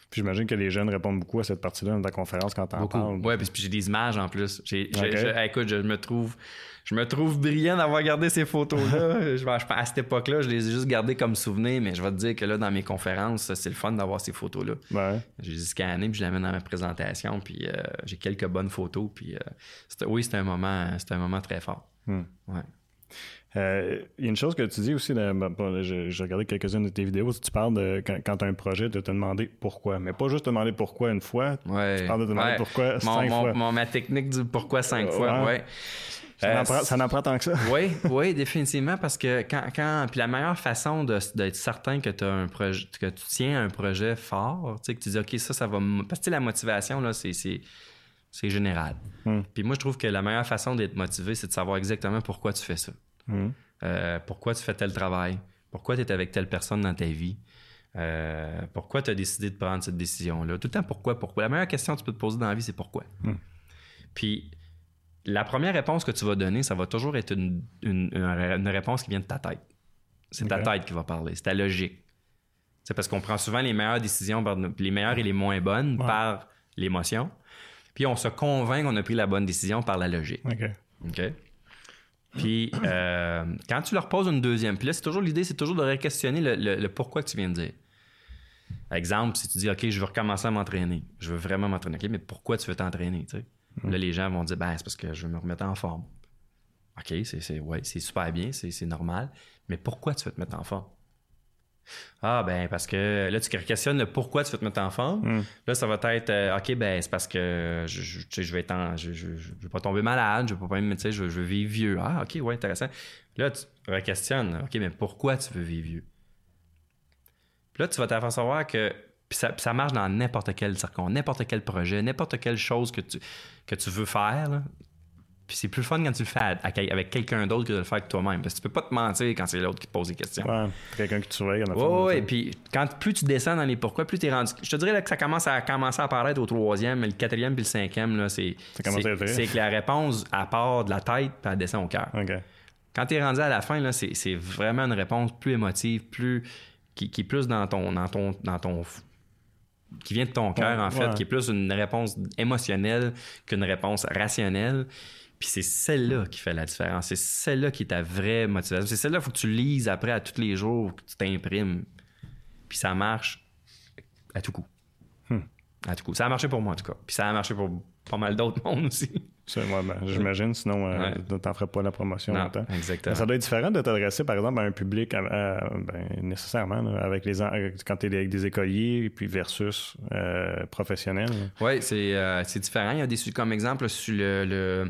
Puis j'imagine que les jeunes répondent beaucoup à cette partie-là dans ta conférence quand t'en parles. Ouais, puis, j'ai des images en plus. Je- écoute, je me trouve, je me trouve brillant d'avoir gardé ces photos-là. je, je- à cette époque-là, je les ai juste gardées comme souvenir, mais je vais te dire que là, dans mes conférences, c'est le fun d'avoir ces photos-là. Ouais. J'ai scanné, puis je l'amène dans ma présentation, puis euh, j'ai quelques bonnes photos, puis euh, oui, c'était un moment, c'était un moment très fort. Hmm. Ouais. Euh, Il y a une chose que tu dis aussi, bon, j'ai j'ai regardé quelques-unes de tes vidéos, tu parles de quand, quand tu as un projet, de te demander pourquoi. Mais pas juste te demander pourquoi une fois, Ouais. tu parles de te demander Ouais. pourquoi Mon- cinq mon- fois. mon- ma technique du pourquoi cinq Euh, fois, ouais. Ça Euh, n'en prend, ça n'en prend tant que ça. Oui, oui, définitivement, parce que quand, quand puis la meilleure façon d'être certain que, as un projet, que tu tiens un projet fort, tu sais, que tu dis, OK, ça, ça va... Parce que la motivation, là, c'est, c'est, c'est général. Hmm. Puis moi, je trouve que la meilleure façon d'être motivé, c'est de savoir exactement pourquoi tu fais ça. Hmm. Euh, pourquoi tu fais tel travail? Pourquoi tu es avec telle personne dans ta vie? Euh, pourquoi tu as décidé de prendre cette décision-là? Tout le temps, pourquoi? Pourquoi? La meilleure question que tu peux te poser dans la vie, c'est pourquoi? Hmm. Puis, la première réponse que tu vas donner, ça va toujours être une, une- une- une réponse qui vient de ta tête. C'est ta tête qui va parler, c'est ta logique. C'est parce qu'on prend souvent les meilleures décisions, par- les meilleures et les moins bonnes Ouais. par l'émotion. Puis on se convainc qu'on a pris la bonne décision par la logique. OK. OK? Puis, euh, quand tu leur poses une deuxième, puis là, c'est toujours l'idée, c'est toujours de re-questionner le, le- le pourquoi que tu viens de dire. Exemple, si tu dis, OK, je veux recommencer à m'entraîner, je veux vraiment m'entraîner, OK, mais pourquoi tu veux t'entraîner, tu sais? Là, les gens vont dire, ben, c'est parce que je veux me remettre en forme. OK, c'est, c'est, ouais, c'est super bien, c'est, normal, mais pourquoi tu veux te mettre en forme? Ah, ben, parce que là, tu questionnes le pourquoi tu veux te mettre en forme. Hmm. Là, ça va être, euh, OK, ben, c'est parce que je, je, je vais être en- je, pas tomber malade, je veux pas même, tu sais, je, je veux vivre vieux. Ah, OK, ouais, intéressant. Là, tu re-questionnes, OK, mais pourquoi tu veux vivre vieux? Puis là, tu vas te faire savoir que puis ça, marche dans n'importe quel circon, n'importe quel projet, n'importe quelle chose que tu, que tu veux faire. là. Puis c'est plus fun quand tu le fais avec quelqu'un d'autre que de le faire avec toi-même. Parce que tu peux pas te mentir quand c'est l'autre qui te pose des questions. Ouais. Quelqu'un qui te surveille. en a fait, Ouais, ouais, ça. puis quand plus tu descends dans les pourquoi, plus tu es rendu. Je te dirais là, que ça commence à commencer à apparaître au troisième, mais le quatrième puis le cinquième, là, c'est. C'est- que la réponse, à part de la tête, puis elle descend au cœur. OK. Quand tu es rendu à la fin, là, c'est, c'est vraiment une réponse plus émotive, plus. qui, qui est plus dans ton. dans ton. dans ton qui vient de ton cœur, Ouais, en fait, ouais. qui est plus une réponse émotionnelle qu'une réponse rationnelle. Puis c'est celle-là qui fait la différence. C'est celle-là qui est ta vraie motivation. C'est celle-là qu'il faut que tu lises après à tous les jours, que tu t'imprimes. Puis ça marche à tout coup. Hmm. À tout coup. Ça a marché pour moi, en tout cas. Puis ça a marché pour pas mal d'autres mondes aussi. Ben, j'imagine, sinon euh, tu n'en ferais pas la promotion longtemps. Exactement. ça doit être différent de t'adresser, par exemple, à un public ben, nécessairement avec les quand tu es avec des écoliers puis versus euh, professionnels. Oui, c'est différent. Il y a des comme exemple sur le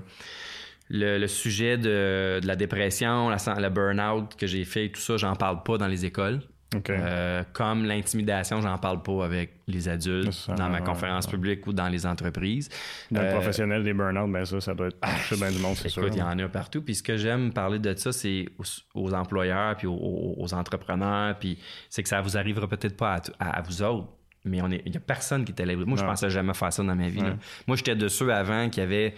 le, sujet de, la dépression, la, le burn-out que j'ai fait, tout ça, j'en parle pas dans les écoles. Euh, comme l'intimidation, j'en parle pas avec les adultes, dans ma conférence publique ou dans les entreprises. Dans le euh, professionnel des burn-out, bien ça, ça doit être chez bien du monde, c'est sûr. il y en a partout. Puis ce que j'aime parler de ça, c'est aux, employeurs, puis aux, entrepreneurs, puis c'est que ça vous arrivera peut-être pas à, vous autres, mais il n'y a personne qui était là. Moi, je pensais jamais faire ça dans ma vie. Moi, j'étais de ceux avant qui avaient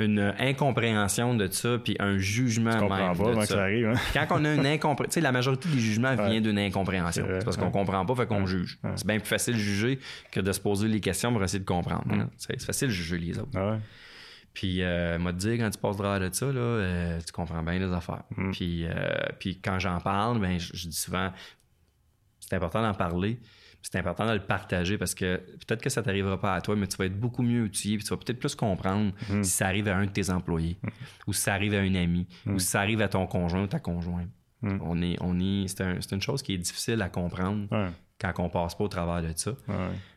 une incompréhension de ça, puis un jugement tu même. Pas de ça. ça arrive. Hein? Quand on a une incompréhension, tu sais, la majorité des jugements vient d'une incompréhension. C'est parce qu'on comprend pas, fait qu'on juge. C'est bien plus facile de juger que de se poser les questions pour essayer de comprendre. Hein. C'est facile de juger les autres. Ah puis, euh, moi, te dire, quand tu passes droit de ça, là, euh, tu comprends bien les affaires. Mm. Puis, euh, puis, quand j'en parle, ben, je dis souvent, c'est important d'en parler c'est important de le partager parce que peut-être que ça t'arrivera pas à toi, mais tu vas être beaucoup mieux outillé, puis tu vas peut-être plus comprendre mm. si ça arrive à un de tes employés, mm. ou si ça arrive à un ami, ou mm. si ça arrive à ton conjoint ou ta conjointe. On est, on est, c'est, une chose qui est difficile à comprendre quand on passe pas au travers de ça.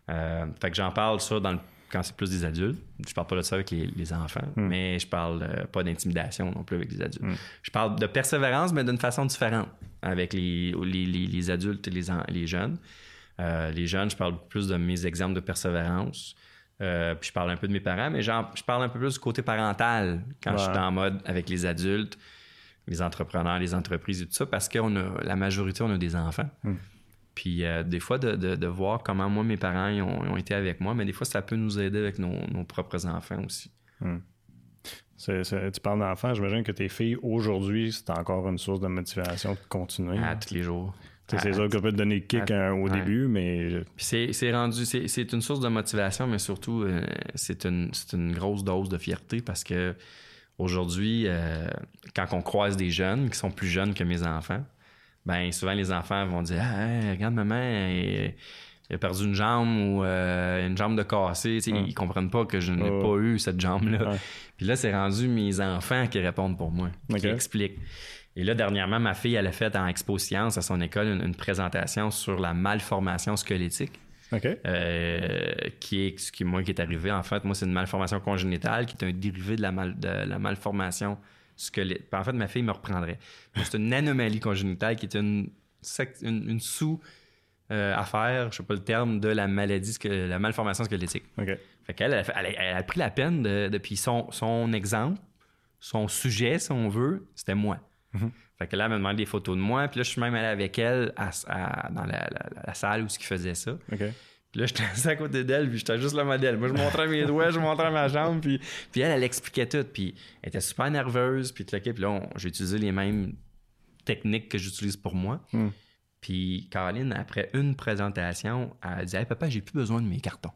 Euh, fait que j'en parle ça dans quand c'est plus des adultes. Je parle pas de ça avec les, enfants, mais je parle euh, pas d'intimidation non plus avec les adultes. Je parle de persévérance, mais d'une façon différente avec les, les, adultes et les, les jeunes. Euh, les jeunes, je parle plus de mes exemples de persévérance. Euh, puis je parle un peu de mes parents, mais je parle un peu plus du côté parental quand je suis en mode avec les adultes, les entrepreneurs, les entreprises et tout ça, parce que la majorité, on a des enfants. Hmm. Puis euh, des fois, de, voir comment moi, mes parents ont, été avec moi, mais des fois, ça peut nous aider avec nos, propres enfants aussi. Hmm. tu parles d'enfants, j'imagine que tes filles, aujourd'hui, c'est encore une source de motivation de continuer. À tous les jours. C'est ça qui peut te donner le kick hein, au début, mais. C'est rendu. C'est une source de motivation, mais surtout, euh, c'est une, une, grosse dose de fierté parce que aujourd'hui, euh, quand on croise des jeunes qui sont plus jeunes que mes enfants, ben souvent les enfants vont dire Ah, regarde maman, il, a perdu une jambe ou euh, une jambe de cassé. Hum. Ils comprennent pas que je n'ai pas eu cette jambe-là. Puis là, c'est rendu mes enfants qui répondent pour moi, qui expliquent. Et là, dernièrement, ma fille, elle a fait en Expo Science à son école une, présentation sur la malformation squelettique. Euh, qui est ce qui moi qui est arrivé en fait moi c'est une malformation congénitale qui est un dérivé de la, de la malformation squelettique. En fait ma fille me reprendrait c'est une anomalie congénitale qui est une, une, sous euh, affaire je sais pas le terme de la maladie la malformation squelettique fait qu'elle elle, a pris la peine de, depuis son, son exemple son sujet si on veut c'était moi Mhm. Fait que là, elle me demandé des photos de moi. Puis là, je suis même allé avec elle dans la, salle où ce qui faisait ça. Puis là, j'étais assis à côté d'elle, puis j'étais juste le modèle. Moi, je montrais mes doigts, je montrais ma jambe, puis, puis elle, elle expliquait tout. Puis elle était super nerveuse, Puis là, j'ai utilisé les mêmes techniques que j'utilise pour moi. Hmm. Puis Caroline, après une présentation, elle dit Hey, papa, j'ai plus besoin de mes cartons.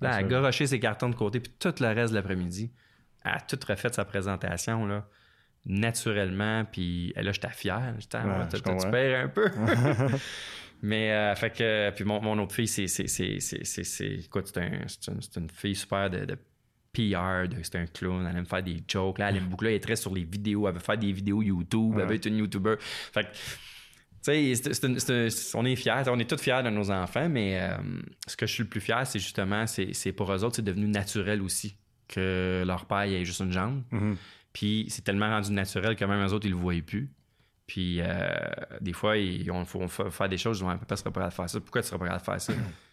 Là, elle a garoché ses cartons de côté, puis tout le reste de l'après-midi, elle a tout refait sa présentation. là naturellement. Puis là, j'étais fier. J'étais, ouais, tu perds un peu? Mais, euh, fait que, puis mon, autre fille, c'est, c'est, c'est, c'est, c'est, écoute, c'est, un, c'est, une, fille super de, de PR, c'est un clown, elle aime faire des jokes, là, elle aime beaucoup, là, elle est très sur les vidéos, elle veut faire des vidéos YouTube, elle veut être une YouTuber. Fait que, tu sais, on est fiers, on est tous fiers de nos enfants, mais euh, ce que je suis le plus fier, c'est justement, c'est, c'est pour eux autres, c'est devenu naturel aussi que leur père ait juste une jambe. Mm-hmm. Puis c'est tellement rendu naturel que même eux autres, ils le voyaient plus. Puis euh, des fois, ils, on, faut, faire des choses, ils vont pas serait prêt à faire ça. Pourquoi tu serais prêt à faire ça?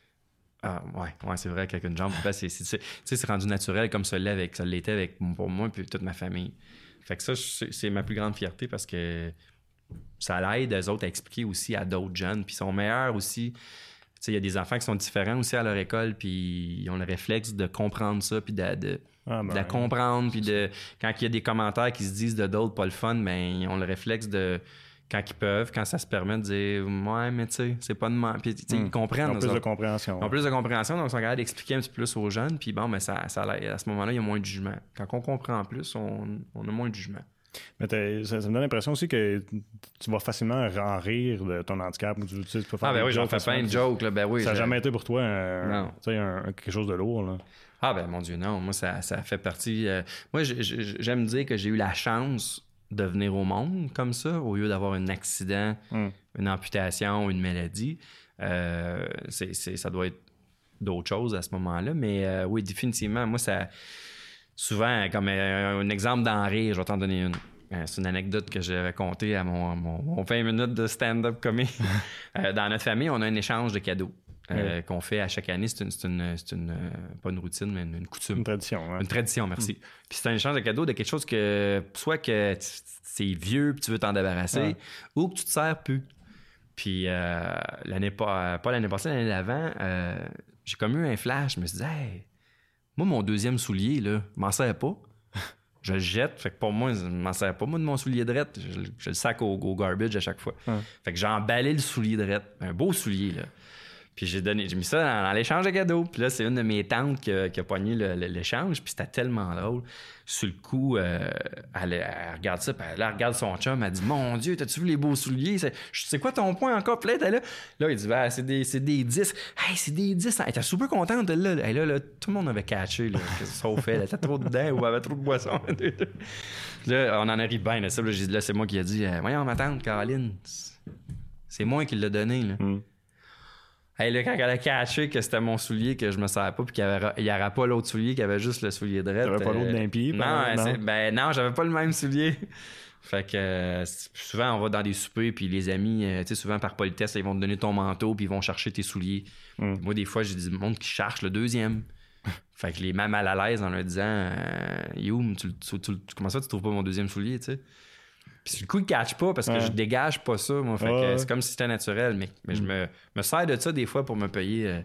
ah, ouais, ouais c'est vrai qu'avec une jambe, c'est, c'est, rendu naturel comme ça avec, ça l'était avec pour moi et toute ma famille. Fait que ça, c'est, ma plus grande fierté parce que ça l'aide eux autres à expliquer aussi à d'autres jeunes. Puis ils sont meilleurs aussi. Il y a des enfants qui sont différents aussi à leur école, puis ils ont le réflexe de comprendre ça, puis de ah, de la ben, comprendre, puis de quand il y a des commentaires qui se disent de d'autres pas le fun, ben ils ont le réflexe de quand ils peuvent, quand ça se permet de dire ouais mais tu sais c'est pas de mal puis ils hmm. comprennent. Ils ont plus de compréhension. Ils ont plus de compréhension donc ils sont capables d'expliquer un petit peu plus aux jeunes puis bon mais ça, ça à ce moment-là il y a moins de jugement. Quand on comprend plus on, on a moins de jugement. Mais ça, ça, me donne l'impression aussi que tu vas facilement en rire de ton handicap. Tu, tu, peux faire ah, ben oui, j'en fais plein de jokes. Là. Ben oui, ça n'a jamais été pour toi un, un, quelque chose de lourd. Là. Ah, ben mon Dieu, non. Moi, ça, ça fait partie. Euh, moi, j'aime dire que j'ai eu la chance de venir au monde comme ça, au lieu d'avoir un accident, hmm. une amputation, une maladie. Euh, c'est, ça doit être d'autres choses à ce moment-là. Mais euh, oui, définitivement, moi, ça. Souvent, comme un exemple d'en rire, je vais t'en donner une. C'est une anecdote que j'avais contée à mon, mon, 20 minutes de stand-up comique. dans notre famille, on a un échange de cadeaux. Euh, qu'on fait à chaque année. C'est une, une, euh, pas une routine, mais une, coutume. Une tradition. Une tradition, merci. Mm. Puis c'est un échange de cadeaux de quelque chose que soit que c'est vieux puis tu veux t'en débarrasser ou que tu te sers plus. Puis euh, l'année pas, pas l'année passée, l'année d'avant, j'ai comme eu un flash. Je me suis dit, hey, moi, mon deuxième soulier, là, je m'en sers pas. je le jette. Fait que pour moi, je m'en sers pas, moi, de mon soulier de rette. Je, le sac au, garbage à chaque fois. Fait que j'ai emballé le soulier de rette. Un beau soulier, là. Puis j'ai donné, j'ai mis ça dans, l'échange de cadeaux. Puis là, c'est une de mes tantes qui a, qui a pogné l'échange. Puis c'était tellement drôle. Sur le coup, euh, elle, regarde ça, puis elle, regarde son chum. Elle dit Mon Dieu, t'as-tu vu les beaux souliers? C'est quoi ton point encore? Plein là Là, il dit ben, c'est des, des 10. Hey, c'est des 10. Elle était super contente. Là, là, là, tout le monde avait catché, là, sauf elle. Elle était trop dedans ou elle avait trop de boissons. là, on en arrive bien. Là, là, c'est moi qui ai dit Voyons, ma tante, Caroline, c'est moi qui l'ai donné. Là. Mm. Hey, là, quand elle a catché que c'était mon soulier, que je me savais pas, puis qu'il n'y aurait pas l'autre soulier, qu'il y avait juste le soulier de T'avais pas l'autre d'un pied? Non, non. ben non, j'avais pas le même soulier. Fait que euh, souvent, on va dans des soupers, puis les amis, euh, tu sais, souvent par politesse, ils vont te donner ton manteau, puis ils vont chercher tes souliers. Hmm. Moi, des fois, j'ai du monde qui cherche le deuxième. fait que les mains mal à l'aise en leur disant euh, Youm, tu, comment ça, tu trouves pas mon deuxième soulier, tu sais? Puis le coup, il catch pas parce que je dégage pas ça, moi. Fait c'est comme si c'était naturel. Mais, mais je mm. me, me sers de ça des fois pour me payer euh, un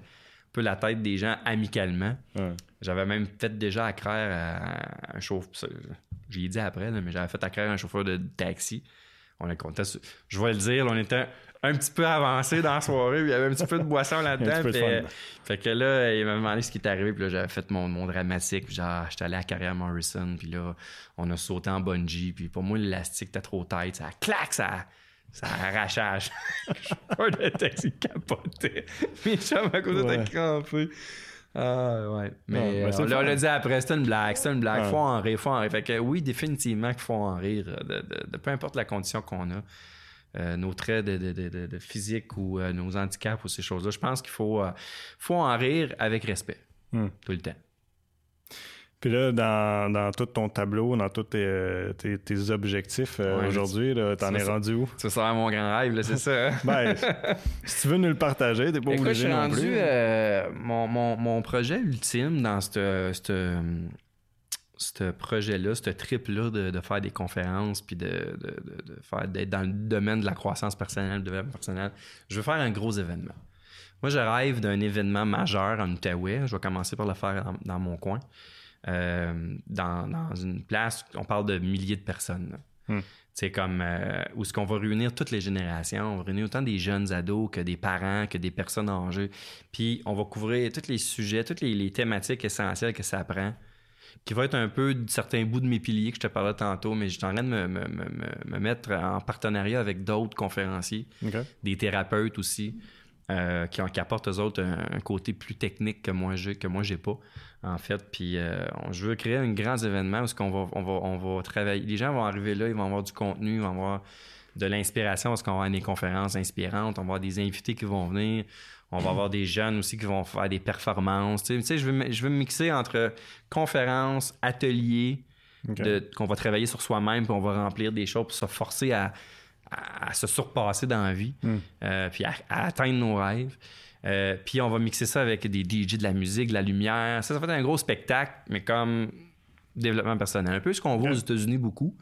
peu la tête des gens amicalement. J'avais même fait déjà à à un chauffeur. J'ai dit après, mais j'avais fait à un chauffeur de taxi. On est content. Je vais le dire, on était un petit peu avancé dans la soirée, il y avait un petit peu de boisson là-dedans. fait que là, il m'a demandé ce qui est arrivé, puis là, j'avais fait mon, mon dramatique, puis genre, j'étais allé à Carrière Morrison, puis là, on a sauté en bungee, puis pour moi, l'élastique était trop tight, ça claque, ça ça arrachage. Je de taxi capoté. Mes chums à côté étaient crampés. Ah ouais. Mais ah, ben, on l'a dit après, c'est une blague, c'est une blague. Faut en rire, faut en rire. Fait que oui, définitivement qu'il faut en rire, de, de, peu importe la condition qu'on a. Euh, nos traits de, physique ou euh, nos handicaps ou ces choses-là. Je pense qu'il faut, euh, faut en rire avec respect hmm. tout le temps. Puis là, dans, tout ton tableau, dans tous tes, objectifs aujourd'hui, t'en es rendu où? Ça sera mon grand rêve, c'est ça. Hein? ben, si tu veux nous le partager, t'es pas obligé je suis rendu, mon, mon, projet ultime dans cette ce projet-là, ce trip-là de, faire des conférences, puis de, faire d'être dans le domaine de la croissance personnelle, du développement personnel, je veux faire un gros événement. Moi, je rêve d'un événement majeur en Outaouais. Je vais commencer par le faire dans, mon coin. Euh, dans, une place, on parle de milliers de personnes. C'est hmm. comme euh, où ce qu'on va réunir toutes les générations, on va réunir autant des jeunes ados que des parents, que des personnes âgées. Puis on va couvrir tous les sujets, toutes les, les thématiques essentielles que ça prend qui va être un peu certains bouts de mes piliers que je te parlais tantôt, mais je suis en train de me, mettre en partenariat avec d'autres conférenciers, des thérapeutes aussi, euh, qui, apportent aux autres un, côté plus technique que moi j'ai que moi j'ai pas en fait. Puis euh, je veux créer un grand événement où qu'on va, on va, on va travailler. Les gens vont arriver là, ils vont avoir du contenu, ils vont avoir de l'inspiration parce qu'on va avoir des conférences inspirantes, on va avoir des invités qui vont venir. On va avoir des jeunes aussi qui vont faire des performances. Tu sais, je veux, je veux mixer entre conférences, ateliers, qu'on va travailler sur soi-même, puis on va remplir des choses pour se forcer à, se surpasser dans la vie, hmm. euh, puis à, atteindre nos rêves. Euh, puis on va mixer ça avec des DJ de la musique, de la lumière. Ça, ça fait un gros spectacle, mais comme développement personnel. Un peu ce qu'on voit aux États-Unis beaucoup.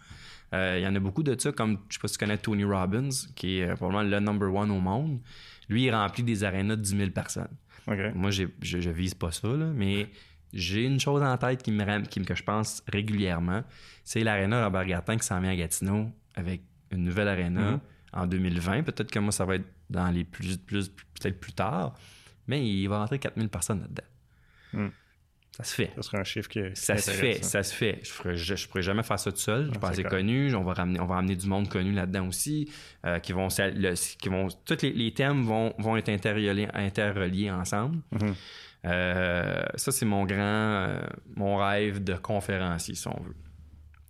Euh, il y en a beaucoup de ça, comme je sais pas si tu connais Tony Robbins, qui est probablement le number one au monde. Lui, il remplit des arénas de 10 000 personnes. Moi, je, je vise pas ça, mais j'ai une chose en tête qui me, qui, que je pense régulièrement. C'est l'aréna Robert Gartin qui s'en vient à Gatineau avec une nouvelle aréna mm-hmm. en 2020. Peut-être que moi, ça va être dans les plus, plus peut-être plus tard. Mais il va rentrer 4000 personnes là-dedans. Mm. Ça se fait. Ça serait un chiffre qui Ça se fait, ça se fait. Je ne je, pourrais jamais faire ça tout seul. Je Non, pas c'est connu. On va, ramener, on va ramener du monde connu là-dedans aussi. euh, qui vont, le- qui vont, tous les, les thèmes vont, vont être interreliés, interreliés ensemble. Mhm. Euh, ça, c'est mon grand, euh, mon rêve de conférencier, si on veut.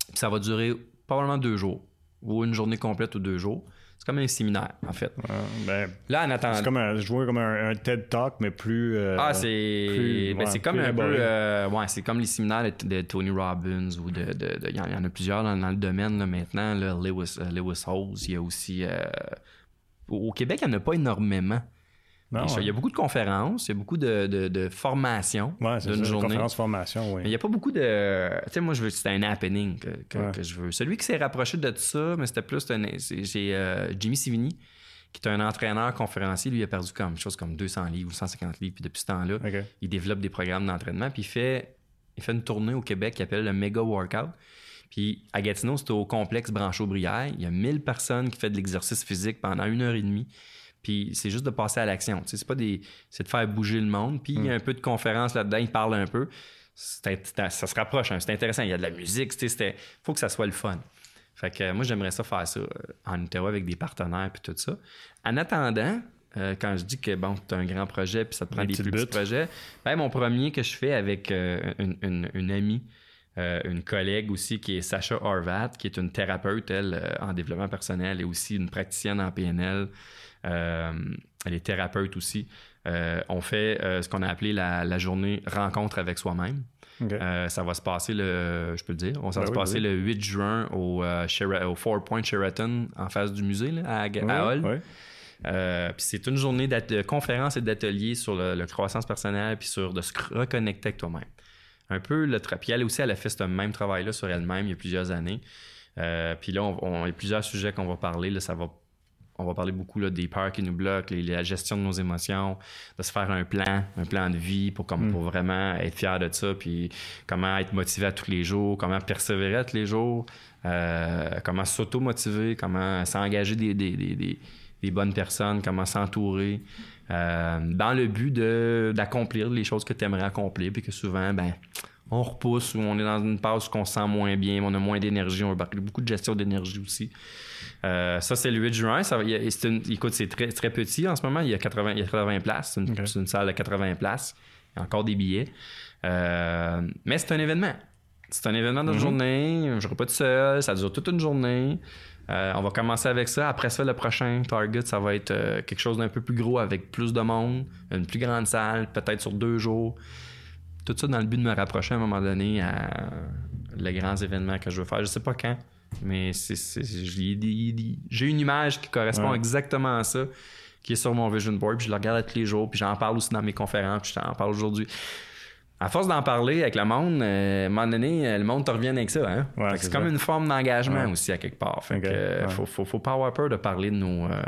Puis ça va durer probablement deux jours, ou une journée complète ou deux jours. C'est comme un séminaire, en fait. Ouais, ben, Là, en attendant. c'est comme un, je vois comme un, un TED Talk, mais plus. euh, Ah, c'est ben, ouais, c'est comme un peu. euh, ouais, c'est comme les séminaires de, de Tony Robbins ou de. Il y, en- il y en a plusieurs dans, dans le domaine là, maintenant. Là, Lewis, euh, Lewis Howes, il y a aussi. euh, au au Québec, il n'y en a pas énormément. Non, Il y a beaucoup de conférences, il y a beaucoup de, de, de formations ouais, d'une journée. conférence formation, oui. Mais il n'y a pas beaucoup de. Tu sais, moi, je veux c'est un happening que, que- Ouais. que je veux. Celui qui s'est rapproché de ça, mais c'était plus. J'ai euh, Jimmy Sivini, qui est un entraîneur conférencier. Lui, il a perdu comme chose comme 200 livres ou 150 livres. Puis depuis ce temps-là, il développe des programmes d'entraînement. Puis il fait, il fait une tournée au Québec qui appelle le Mega Workout. Puis à Gatineau, c'est au complexe Branchot-Brière. Il y a 1000 personnes qui font de l'exercice physique pendant une heure et demie. Puis c'est juste de passer à l'action. C'est pas des. C'est de faire bouger le monde. Puis il y a un peu de conférence là-dedans, il parle un peu. Ça se rapproche, hein. c'est intéressant. Il y a de la musique, Il faut que ça soit le fun. Fait que euh, moi, j'aimerais ça faire ça euh, en Ottawa avec des partenaires puis tout ça. En attendant, euh, quand je dis que bon, tu as un grand projet puis ça te prend Des plus petits projets, ben, mon premier que je fais avec euh, une, une- une amie, une collègue aussi qui est Sacha Horvat, qui est une thérapeute, elle, en développement personnel et aussi une praticienne en PNL. Euh, elle est thérapeute aussi. Euh, on fait euh, ce qu'on a appelé la, la journée rencontre avec soi-même. Euh, ça va se passer le, je peux le dire, on ça va Ben se oui, passer le 8 juin au, euh, Four Point Sheraton en face du musée là, à, Oui. Euh, puis c'est une journée de conférences et d'ateliers sur le, le croissance personnelle puis sur de se reconnecter avec toi-même. Un peu le Puis elle aussi, elle a fait ce même travail-là sur elle-même il y a plusieurs années. Puis là, on, on- il y a plusieurs sujets qu'on va parler. Là, ça va, on va parler beaucoup là, des peurs qui nous bloquent, les- la gestion de nos émotions, de se faire un plan, un plan de vie pour, comme, pour vraiment être fier de ça, puis comment être motivé à tous les jours, comment persévérer à tous les jours, euh, comment s'auto-motiver, comment s'engager des, des- des- des- bonnes personnes, comment s'entourer, euh, dans le but d'accomplir les choses que tu aimerais accomplir, puis que souvent, ben, on repousse ou on est dans une phase où on se sent moins bien, on a moins d'énergie, on parler beaucoup de gestion d'énergie aussi. Euh, ça, c'est le 8 juin. Ça, y a- une- écoute, c'est très, très petit en ce moment. Il y a 80, il y a 80 places. C'est une, salle de 80 places. Il y a encore des billets. Euh, mais c'est un événement. C'est un événement de Mhm. journée. Je ne pas tout seul. Ça dure toute une journée. Euh, on va commencer avec ça. Après ça, le prochain target, ça va être quelque chose d'un peu plus gros avec plus de monde, une plus grande salle, peut-être sur deux jours. Tout ça dans le but de me rapprocher à un moment donné à les grands événements que je veux faire. Je sais pas quand, mais j'ai une image qui correspond Ouais. exactement à ça, qui est sur mon vision board. Puis je le regarde à tous les jours, puis j'en parle aussi dans mes conférences, puis je t'en parle aujourd'hui. À force d'en parler avec le monde, euh, à un moment donné, euh, le monde te revient avec ça. Hein? Ouais, c'est comme une forme d'engagement Ouais. aussi à quelque part. Fait que, euh, faut, faut, faut pas avoir peur de parler de nos. euh,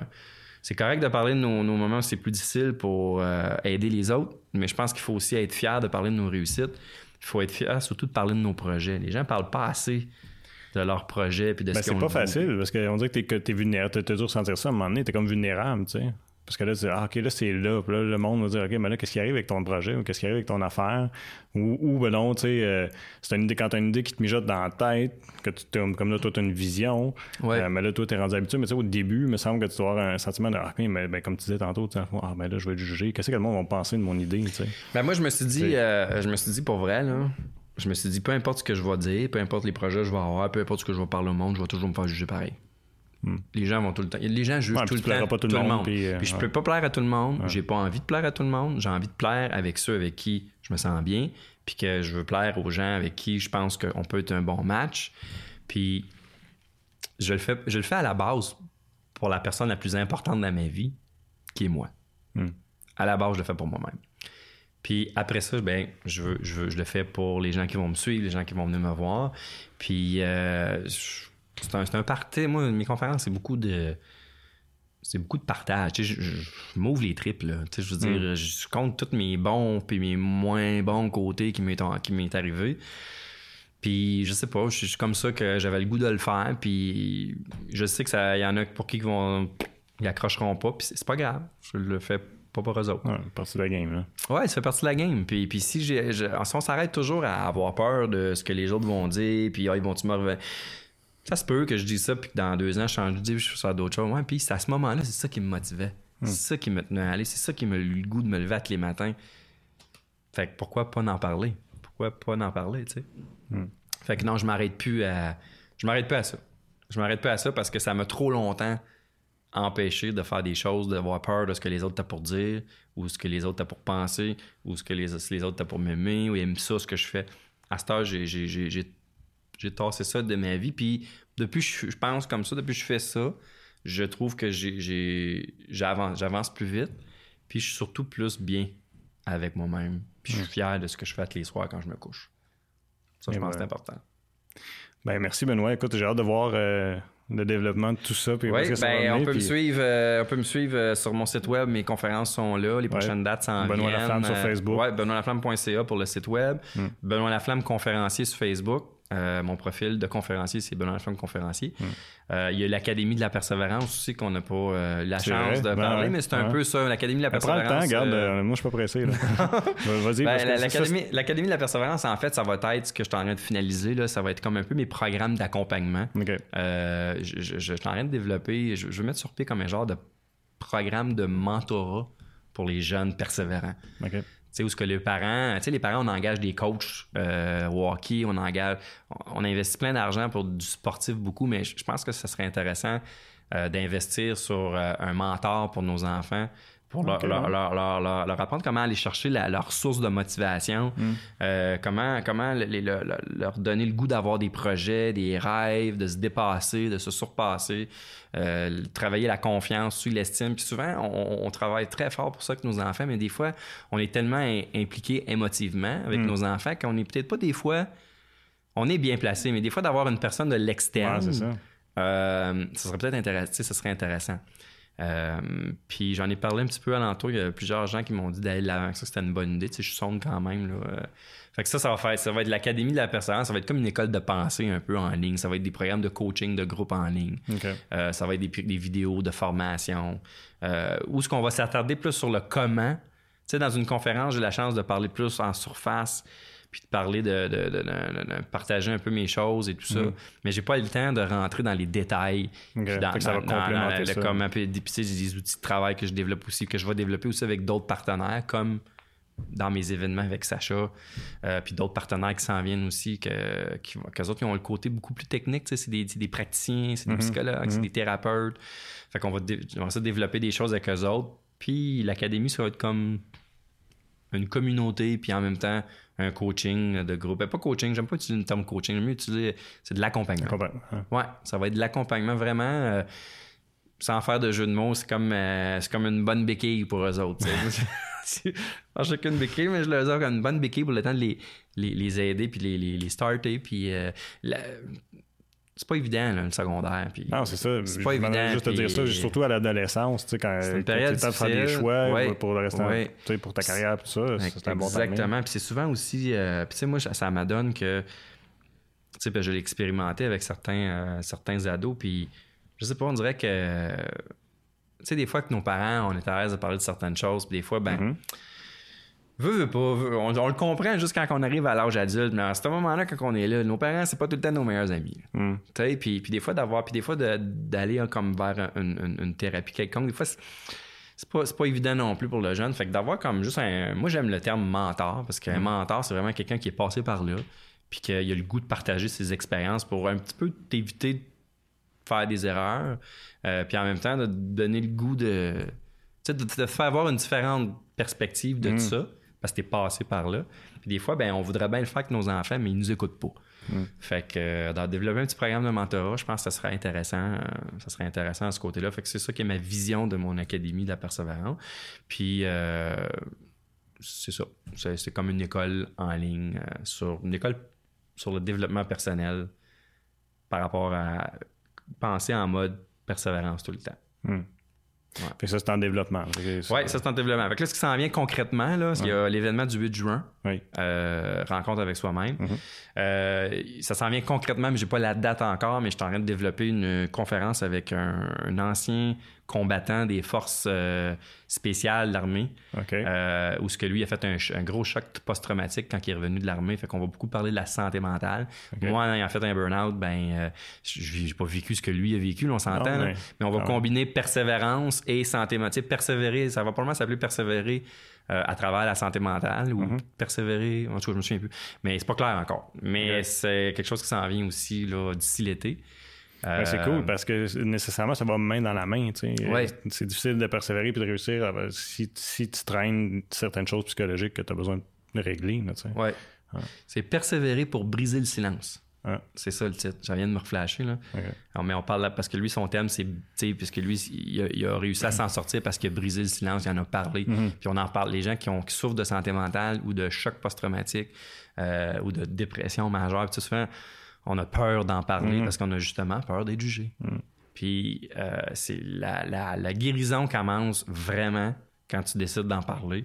c'est correct de parler de nos, nos moments où c'est plus difficile pour euh, aider les autres, mais je pense qu'il faut aussi être fier de parler de nos réussites. Il faut être fier surtout de parler de nos projets. Les gens parlent pas assez de leurs projets puis de Ben, ce qu'ils c'est pas facile parce qu'on dirait que t'es, que t'es vulnérable. T'as dû ressentir ça à un moment donné. T'es comme vulnérable, tu sais. Parce que là, tu dis, ah, OK, là, c'est là. Puis là, le monde va dire, OK, mais là, qu'est-ce qui arrive avec ton projet ou qu'est-ce qui arrive avec ton affaire? Ou, ou ben non, tu sais, euh, c'est une idée, quand t'as une idée qui te mijote dans la tête, que tu, comme là, toi, t'as une vision. Ouais. euh, mais là, toi, t'es rendu habitué. Mais tu sais, au début, il me semble que tu dois avoir un sentiment de, ah, OK, mais ben, comme tu disais tantôt, tu sais, ah, ben là, je vais être jugé. Qu'est-ce que le monde va penser de mon idée, tu sais? Ben moi, je me suis dit, euh, je me suis dit pour vrai, là, je me suis dit, peu importe ce que je vais dire, peu importe les projets que je vais avoir, peu importe ce que je vais parler au monde, je vais toujours me faire juger pareil. Les gens vont tout le temps. Les gens jugent Hmm. Ouais, tout le temps. pas tout le monde, puis, euh, je ouais. peux pas plaire à tout le monde. J'ai pas envie de plaire à tout le monde. J'ai envie de plaire avec ceux avec qui je me sens bien, puis que je veux plaire aux gens avec qui je pense qu'on peut être un bon match. Puis je le fais, je le fais à la base pour la personne la plus importante dans ma vie, qui est moi. Hmm. À la base, je le fais pour moi-même. Puis après ça, ben, je, veux, je, veux- je le fais pour les gens qui vont me suivre, les gens qui vont venir me voir. Puis euh, je- c'est un, un party. Moi, mes conférences, c'est beaucoup de. C'est beaucoup de partage. Tu sais, je, je- je m'ouvre les tripes, là. Tu sais, je veux dire, je compte tous mes bons puis mes moins bons côtés qui m'est arrivé. Puis je sais pas, je suis comme ça que j'avais le goût de le faire. Puis je sais que ça, y en a pour qui qui vont, ils accrocheront pas. Puis c'est pas grave. Je le fais pas pour eux autres. Ouais, partie de la game, là. Ouais, ça fait partie de la game. Puis, puis si, j'ai, si on s'arrête toujours à avoir peur de ce que les autres vont dire, puis ah, ils vont-tu me revenir? Ça se peut que je dise ça, puis que dans deux ans, je change d'idée, puis je fais d'autres choses. Ouais, puis c'est à ce moment-là, c'est ça qui me motivait. C'est ça qui me tenait à aller. C'est ça qui me eu le goût de me lever à tous les matins. Fait que pourquoi pas en parler? Pourquoi pas en parler, tu sais? Fait que non, je m'arrête plus à. Je m'arrête plus à ça. Je m'arrête plus à ça parce que ça m'a trop longtemps empêché de faire des choses, d'avoir peur de ce que les autres t'ont pour dire, ou ce que les autres t'ont pour penser, ou ce que les, les autres t'ont pour m'aimer, ou ils aiment ça, ce que je fais. À cette heure, j'ai, j'ai, tassé ça de ma vie. Puis depuis que je, je pense comme ça, depuis que je fais ça, je trouve que j'ai, j'avance, j'avance plus vite. Puis je suis surtout plus bien avec moi-même. Puis je suis fier de ce que je fais tous les soirs quand je me couche. Ça, je Et pense que c'est important. Ben, merci, Benoît. Écoute, j'ai hâte de voir euh, le développement de tout ça. Puis Oui, ben, on, mener, peut me suivre, euh, on peut me suivre euh, sur mon site web. Mes conférences sont là. Les prochaines dates s'en Benoît viennent. Laflamme sur Euh, Facebook. Ouais, benoîtlaflamme.ca pour le site web. Hmm. Benoît Laflamme conférencier sur Facebook. Euh, mon profil de conférencier, c'est Benoît Laflamme conférencier. Hmm. Euh, il y a l'Académie de la persévérance aussi qu'on n'a pas euh, la chance vrai. de Ben parler, mais c'est un peu ça, l'Académie de la Ben, prends le persévérance. temps, regarde. euh, moi, je suis pas pressé. Vas-y, ben, l'Académie, de la persévérance, en fait, ça va être ce que je suis en train de finaliser. Là, ça va être comme un peu mes programmes d'accompagnement. Je, je- je suis en train de développer, je, je veux mettre sur pied comme un genre de programme de mentorat pour les jeunes persévérants. Sais, où ce que les parents, on engage des coachs euh, on engage, on, investit plein d'argent pour du sportif beaucoup, mais je, je pense que ce serait intéressant euh, d'investir sur euh, un mentor pour nos enfants, pour leur, leur, leur- leur- apprendre comment aller chercher la- leur source de motivation, Mm. euh, comment, comment les- le- leur donner le goût d'avoir des projets, des rêves, de se dépasser, de se surpasser, euh, travailler la confiance, sur l'estime. Puis souvent, on, on travaille très fort pour ça avec nos enfants, mais des fois, on est tellement im- impliqué émotivement avec Mm. nos enfants qu'on n'est peut-être pas des fois. On est bien placé, mais des fois d'avoir une personne de l'externe, Ouais, ça. euh, ça serait peut-être intéressant. Ça serait intéressant. Euh, puis j'en ai parlé un petit peu alentour. Il y a plusieurs gens qui m'ont dit d'aller l'avant. que Ça, c'était une bonne idée. Tu sais, je sonde quand même. Là. Euh, Fait que ça, ça va faire. Ça va être l'Académie de la persévérance. Ça va être comme une école de pensée un peu en ligne. Ça va être des programmes de coaching de groupe en ligne. Euh, ça va être des, des vidéos de formation. Euh, où est-ce qu'on va s'attarder plus sur le comment. Tu sais, dans une conférence, j'ai la chance de parler plus en surface, puis de parler de, de- de- partager un peu mes choses et tout ça. Mhm. Mais j'ai pas eu le temps de rentrer dans les détails. OK. Puis dans, ça dans- dans- complémenter dans le ça. comment, puis j'ai des outils de travail que je développe aussi, que je vais développer aussi avec d'autres partenaires, comme dans mes événements avec Sacha, euh, puis d'autres partenaires qui s'en viennent aussi, que, qui, qu'eux autres qui ont le côté beaucoup plus technique. C'est des, des praticiens, c'est des Mhm. psychologues, c'est Mhm. des thérapeutes. Fait qu'on va, dé- on va développer des choses avec eux autres. Puis l'académie, ça va être comme une communauté, puis en même temps un coaching de groupe. Ben, pas coaching, j'aime pas utiliser le terme coaching, j'aime mieux utiliser, c'est de l'accompagnement. Hein. Ouais, ça va être de l'accompagnement vraiment. euh, sans faire de jeu de mots, c'est comme, euh, c'est comme une bonne béquille pour eux autres. Je sais qu'une béquille, mais je leur offre comme une bonne béquille pour le temps de les, les, les aider puis les, les, les starter. Puis euh, la- c'est pas évident, là, le secondaire. Puis, Non, c'est ça. C'est pas évident, juste te dire ça, surtout à l'adolescence, tu sais, quand, C'est une quand période tu de faire des choix Ouais. pour le restant, Ouais. tu sais, pour ta carrière, tout ça, c'est un bon. Exactement. Puis c'est souvent aussi. euh, puis tu sais, moi, ça m'adonne que. Tu sais, ben, je l'ai expérimenté avec certains, euh, certains ados. Puis je sais pas, on dirait que. Tu sais, des fois que nos parents, on est à l'aise de parler de certaines choses. Puis des fois, ben. Mhm. Veux, veux pas, veux- on, on le comprend juste quand on arrive à l'âge adulte, mais à ce moment-là, quand on est là, nos parents, c'est pas tout le temps nos meilleurs amis. Sais, puis, puis des fois d'avoir, puis des fois de- d'aller hein, comme vers une, une- une thérapie quelconque, des fois c'est- pas, pas évident non plus pour le jeune. Fait que d'avoir comme juste un. Moi j'aime le terme mentor parce qu'un mentor c'est vraiment quelqu'un qui est passé par là, puis qu'il a le goût de partager ses expériences pour un petit peu t'éviter de faire des erreurs, euh, puis en même temps de donner le goût de. Tu sais, de te faire avoir une différente perspective de Mm. tout ça parce que t'es passé par là. Puis des fois, ben, on voudrait bien le faire avec nos enfants, mais ils nous écoutent pas. Mm. Fait que euh, dans développer un petit programme de mentorat, je pense que ça serait intéressant. euh, ça serait intéressant à ce côté-là. Fait que c'est ça qui est ma vision de mon académie de la persévérance. Puis euh, c'est ça. C'est, c'est comme une école en ligne sur une école sur le développement personnel par rapport à penser en mode persévérance tout le temps. Mhm. Ouais. Fait que ça, c'est en développement. Oui, ça c'est en développement. Fait que là, ce qui s'en vient concrètement, là, c'est qu'il y a l'événement du 8 juin, Oui. euh, rencontre avec soi-même. Mhm. Euh, ça s'en vient concrètement, mais j'ai pas la date encore, mais je suis en train de développer une conférence avec un, un ancien combattant des forces euh, spéciales de l'armée. Euh, où ce que lui a fait un, gros choc post-traumatique quand il est revenu de l'armée. Fait qu'on va beaucoup parler de la santé mentale. Moi, en ayant fait un burn-out, ben, euh, je j'ai pas vécu ce que lui a vécu, là, on s'entend. Là. mais- mais, on va ah combiner persévérance et santé mentale. Persévérer, ça va probablement s'appeler persévérer euh, à travers la santé mentale ou Mm-hmm. persévérer. En tout cas, je me souviens plus. Mais c'est pas clair encore. Mais c'est quelque chose qui s'en vient aussi d'ici l'été. C'est Euh, cool parce que nécessairement, ça va main dans la main. Ouais. C'est difficile de persévérer et de réussir à- si, si tu traînes certaines choses psychologiques que tu as besoin de régler. Ouais. C'est persévérer pour briser le silence. C'est ça le titre. Je viens de me reflasher. Là. Alors, mais on parle là, parce que lui, son thème, c'est. Puisque lui, il a, il a réussi à s'en sortir parce qu'il a brisé le silence, il en a parlé. Puis on en parle. Les gens qui, ont, qui souffrent de santé mentale ou de choc post-traumatique euh, ou de dépression majeure, tout souvent, on a peur d'en parler parce qu'on a justement peur d'être jugé. Puis euh, c'est la, la- la guérison commence vraiment quand tu décides d'en parler,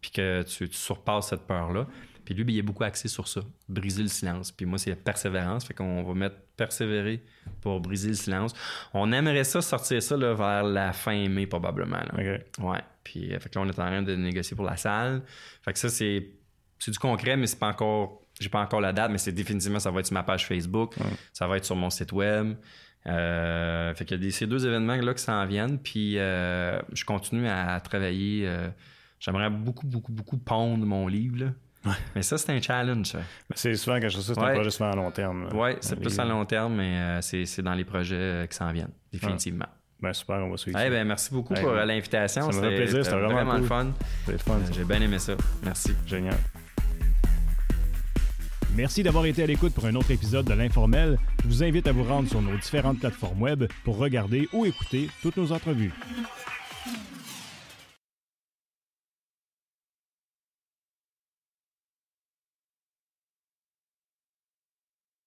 puis que tu, tu surpasses cette peur-là. Puis lui, ben, il est beaucoup axé sur ça, briser le silence. Puis moi, c'est la persévérance, fait qu'on va mettre persévérer pour briser le silence. On aimerait ça sortir ça là, vers la fin mai, probablement. là. OK. Ouais. Puis euh, fait que là, on est en train de négocier pour la salle. Fait que ça, c'est, c'est du concret, mais c'est pas encore. J'ai pas encore la date, mais c'est définitivement, ça va être sur ma page Facebook. Ça va être sur mon site web. Euh, fait qu'il y a ces deux événements-là qui s'en viennent. Puis euh, je continue à travailler. euh, j'aimerais beaucoup, beaucoup, beaucoup pondre mon livre. là. Mais ça, c'est un challenge. C'est souvent quelque chose, c'est un Ouais. projet souvent à long terme. Ouais, c'est plus à long terme, mais c'est, dans les projets qui s'en viennent, définitivement. Ben super, on va suivre Eh ça. ben, merci beaucoup Hey, pour l'invitation. ça me fait plaisir, c'était vraiment cool. fun. J'ai bien aimé ça. Merci. Génial. Merci d'avoir été à l'écoute pour un autre épisode de l'Informel. Je vous invite à vous rendre sur nos différentes plateformes web pour regarder ou écouter toutes nos entrevues.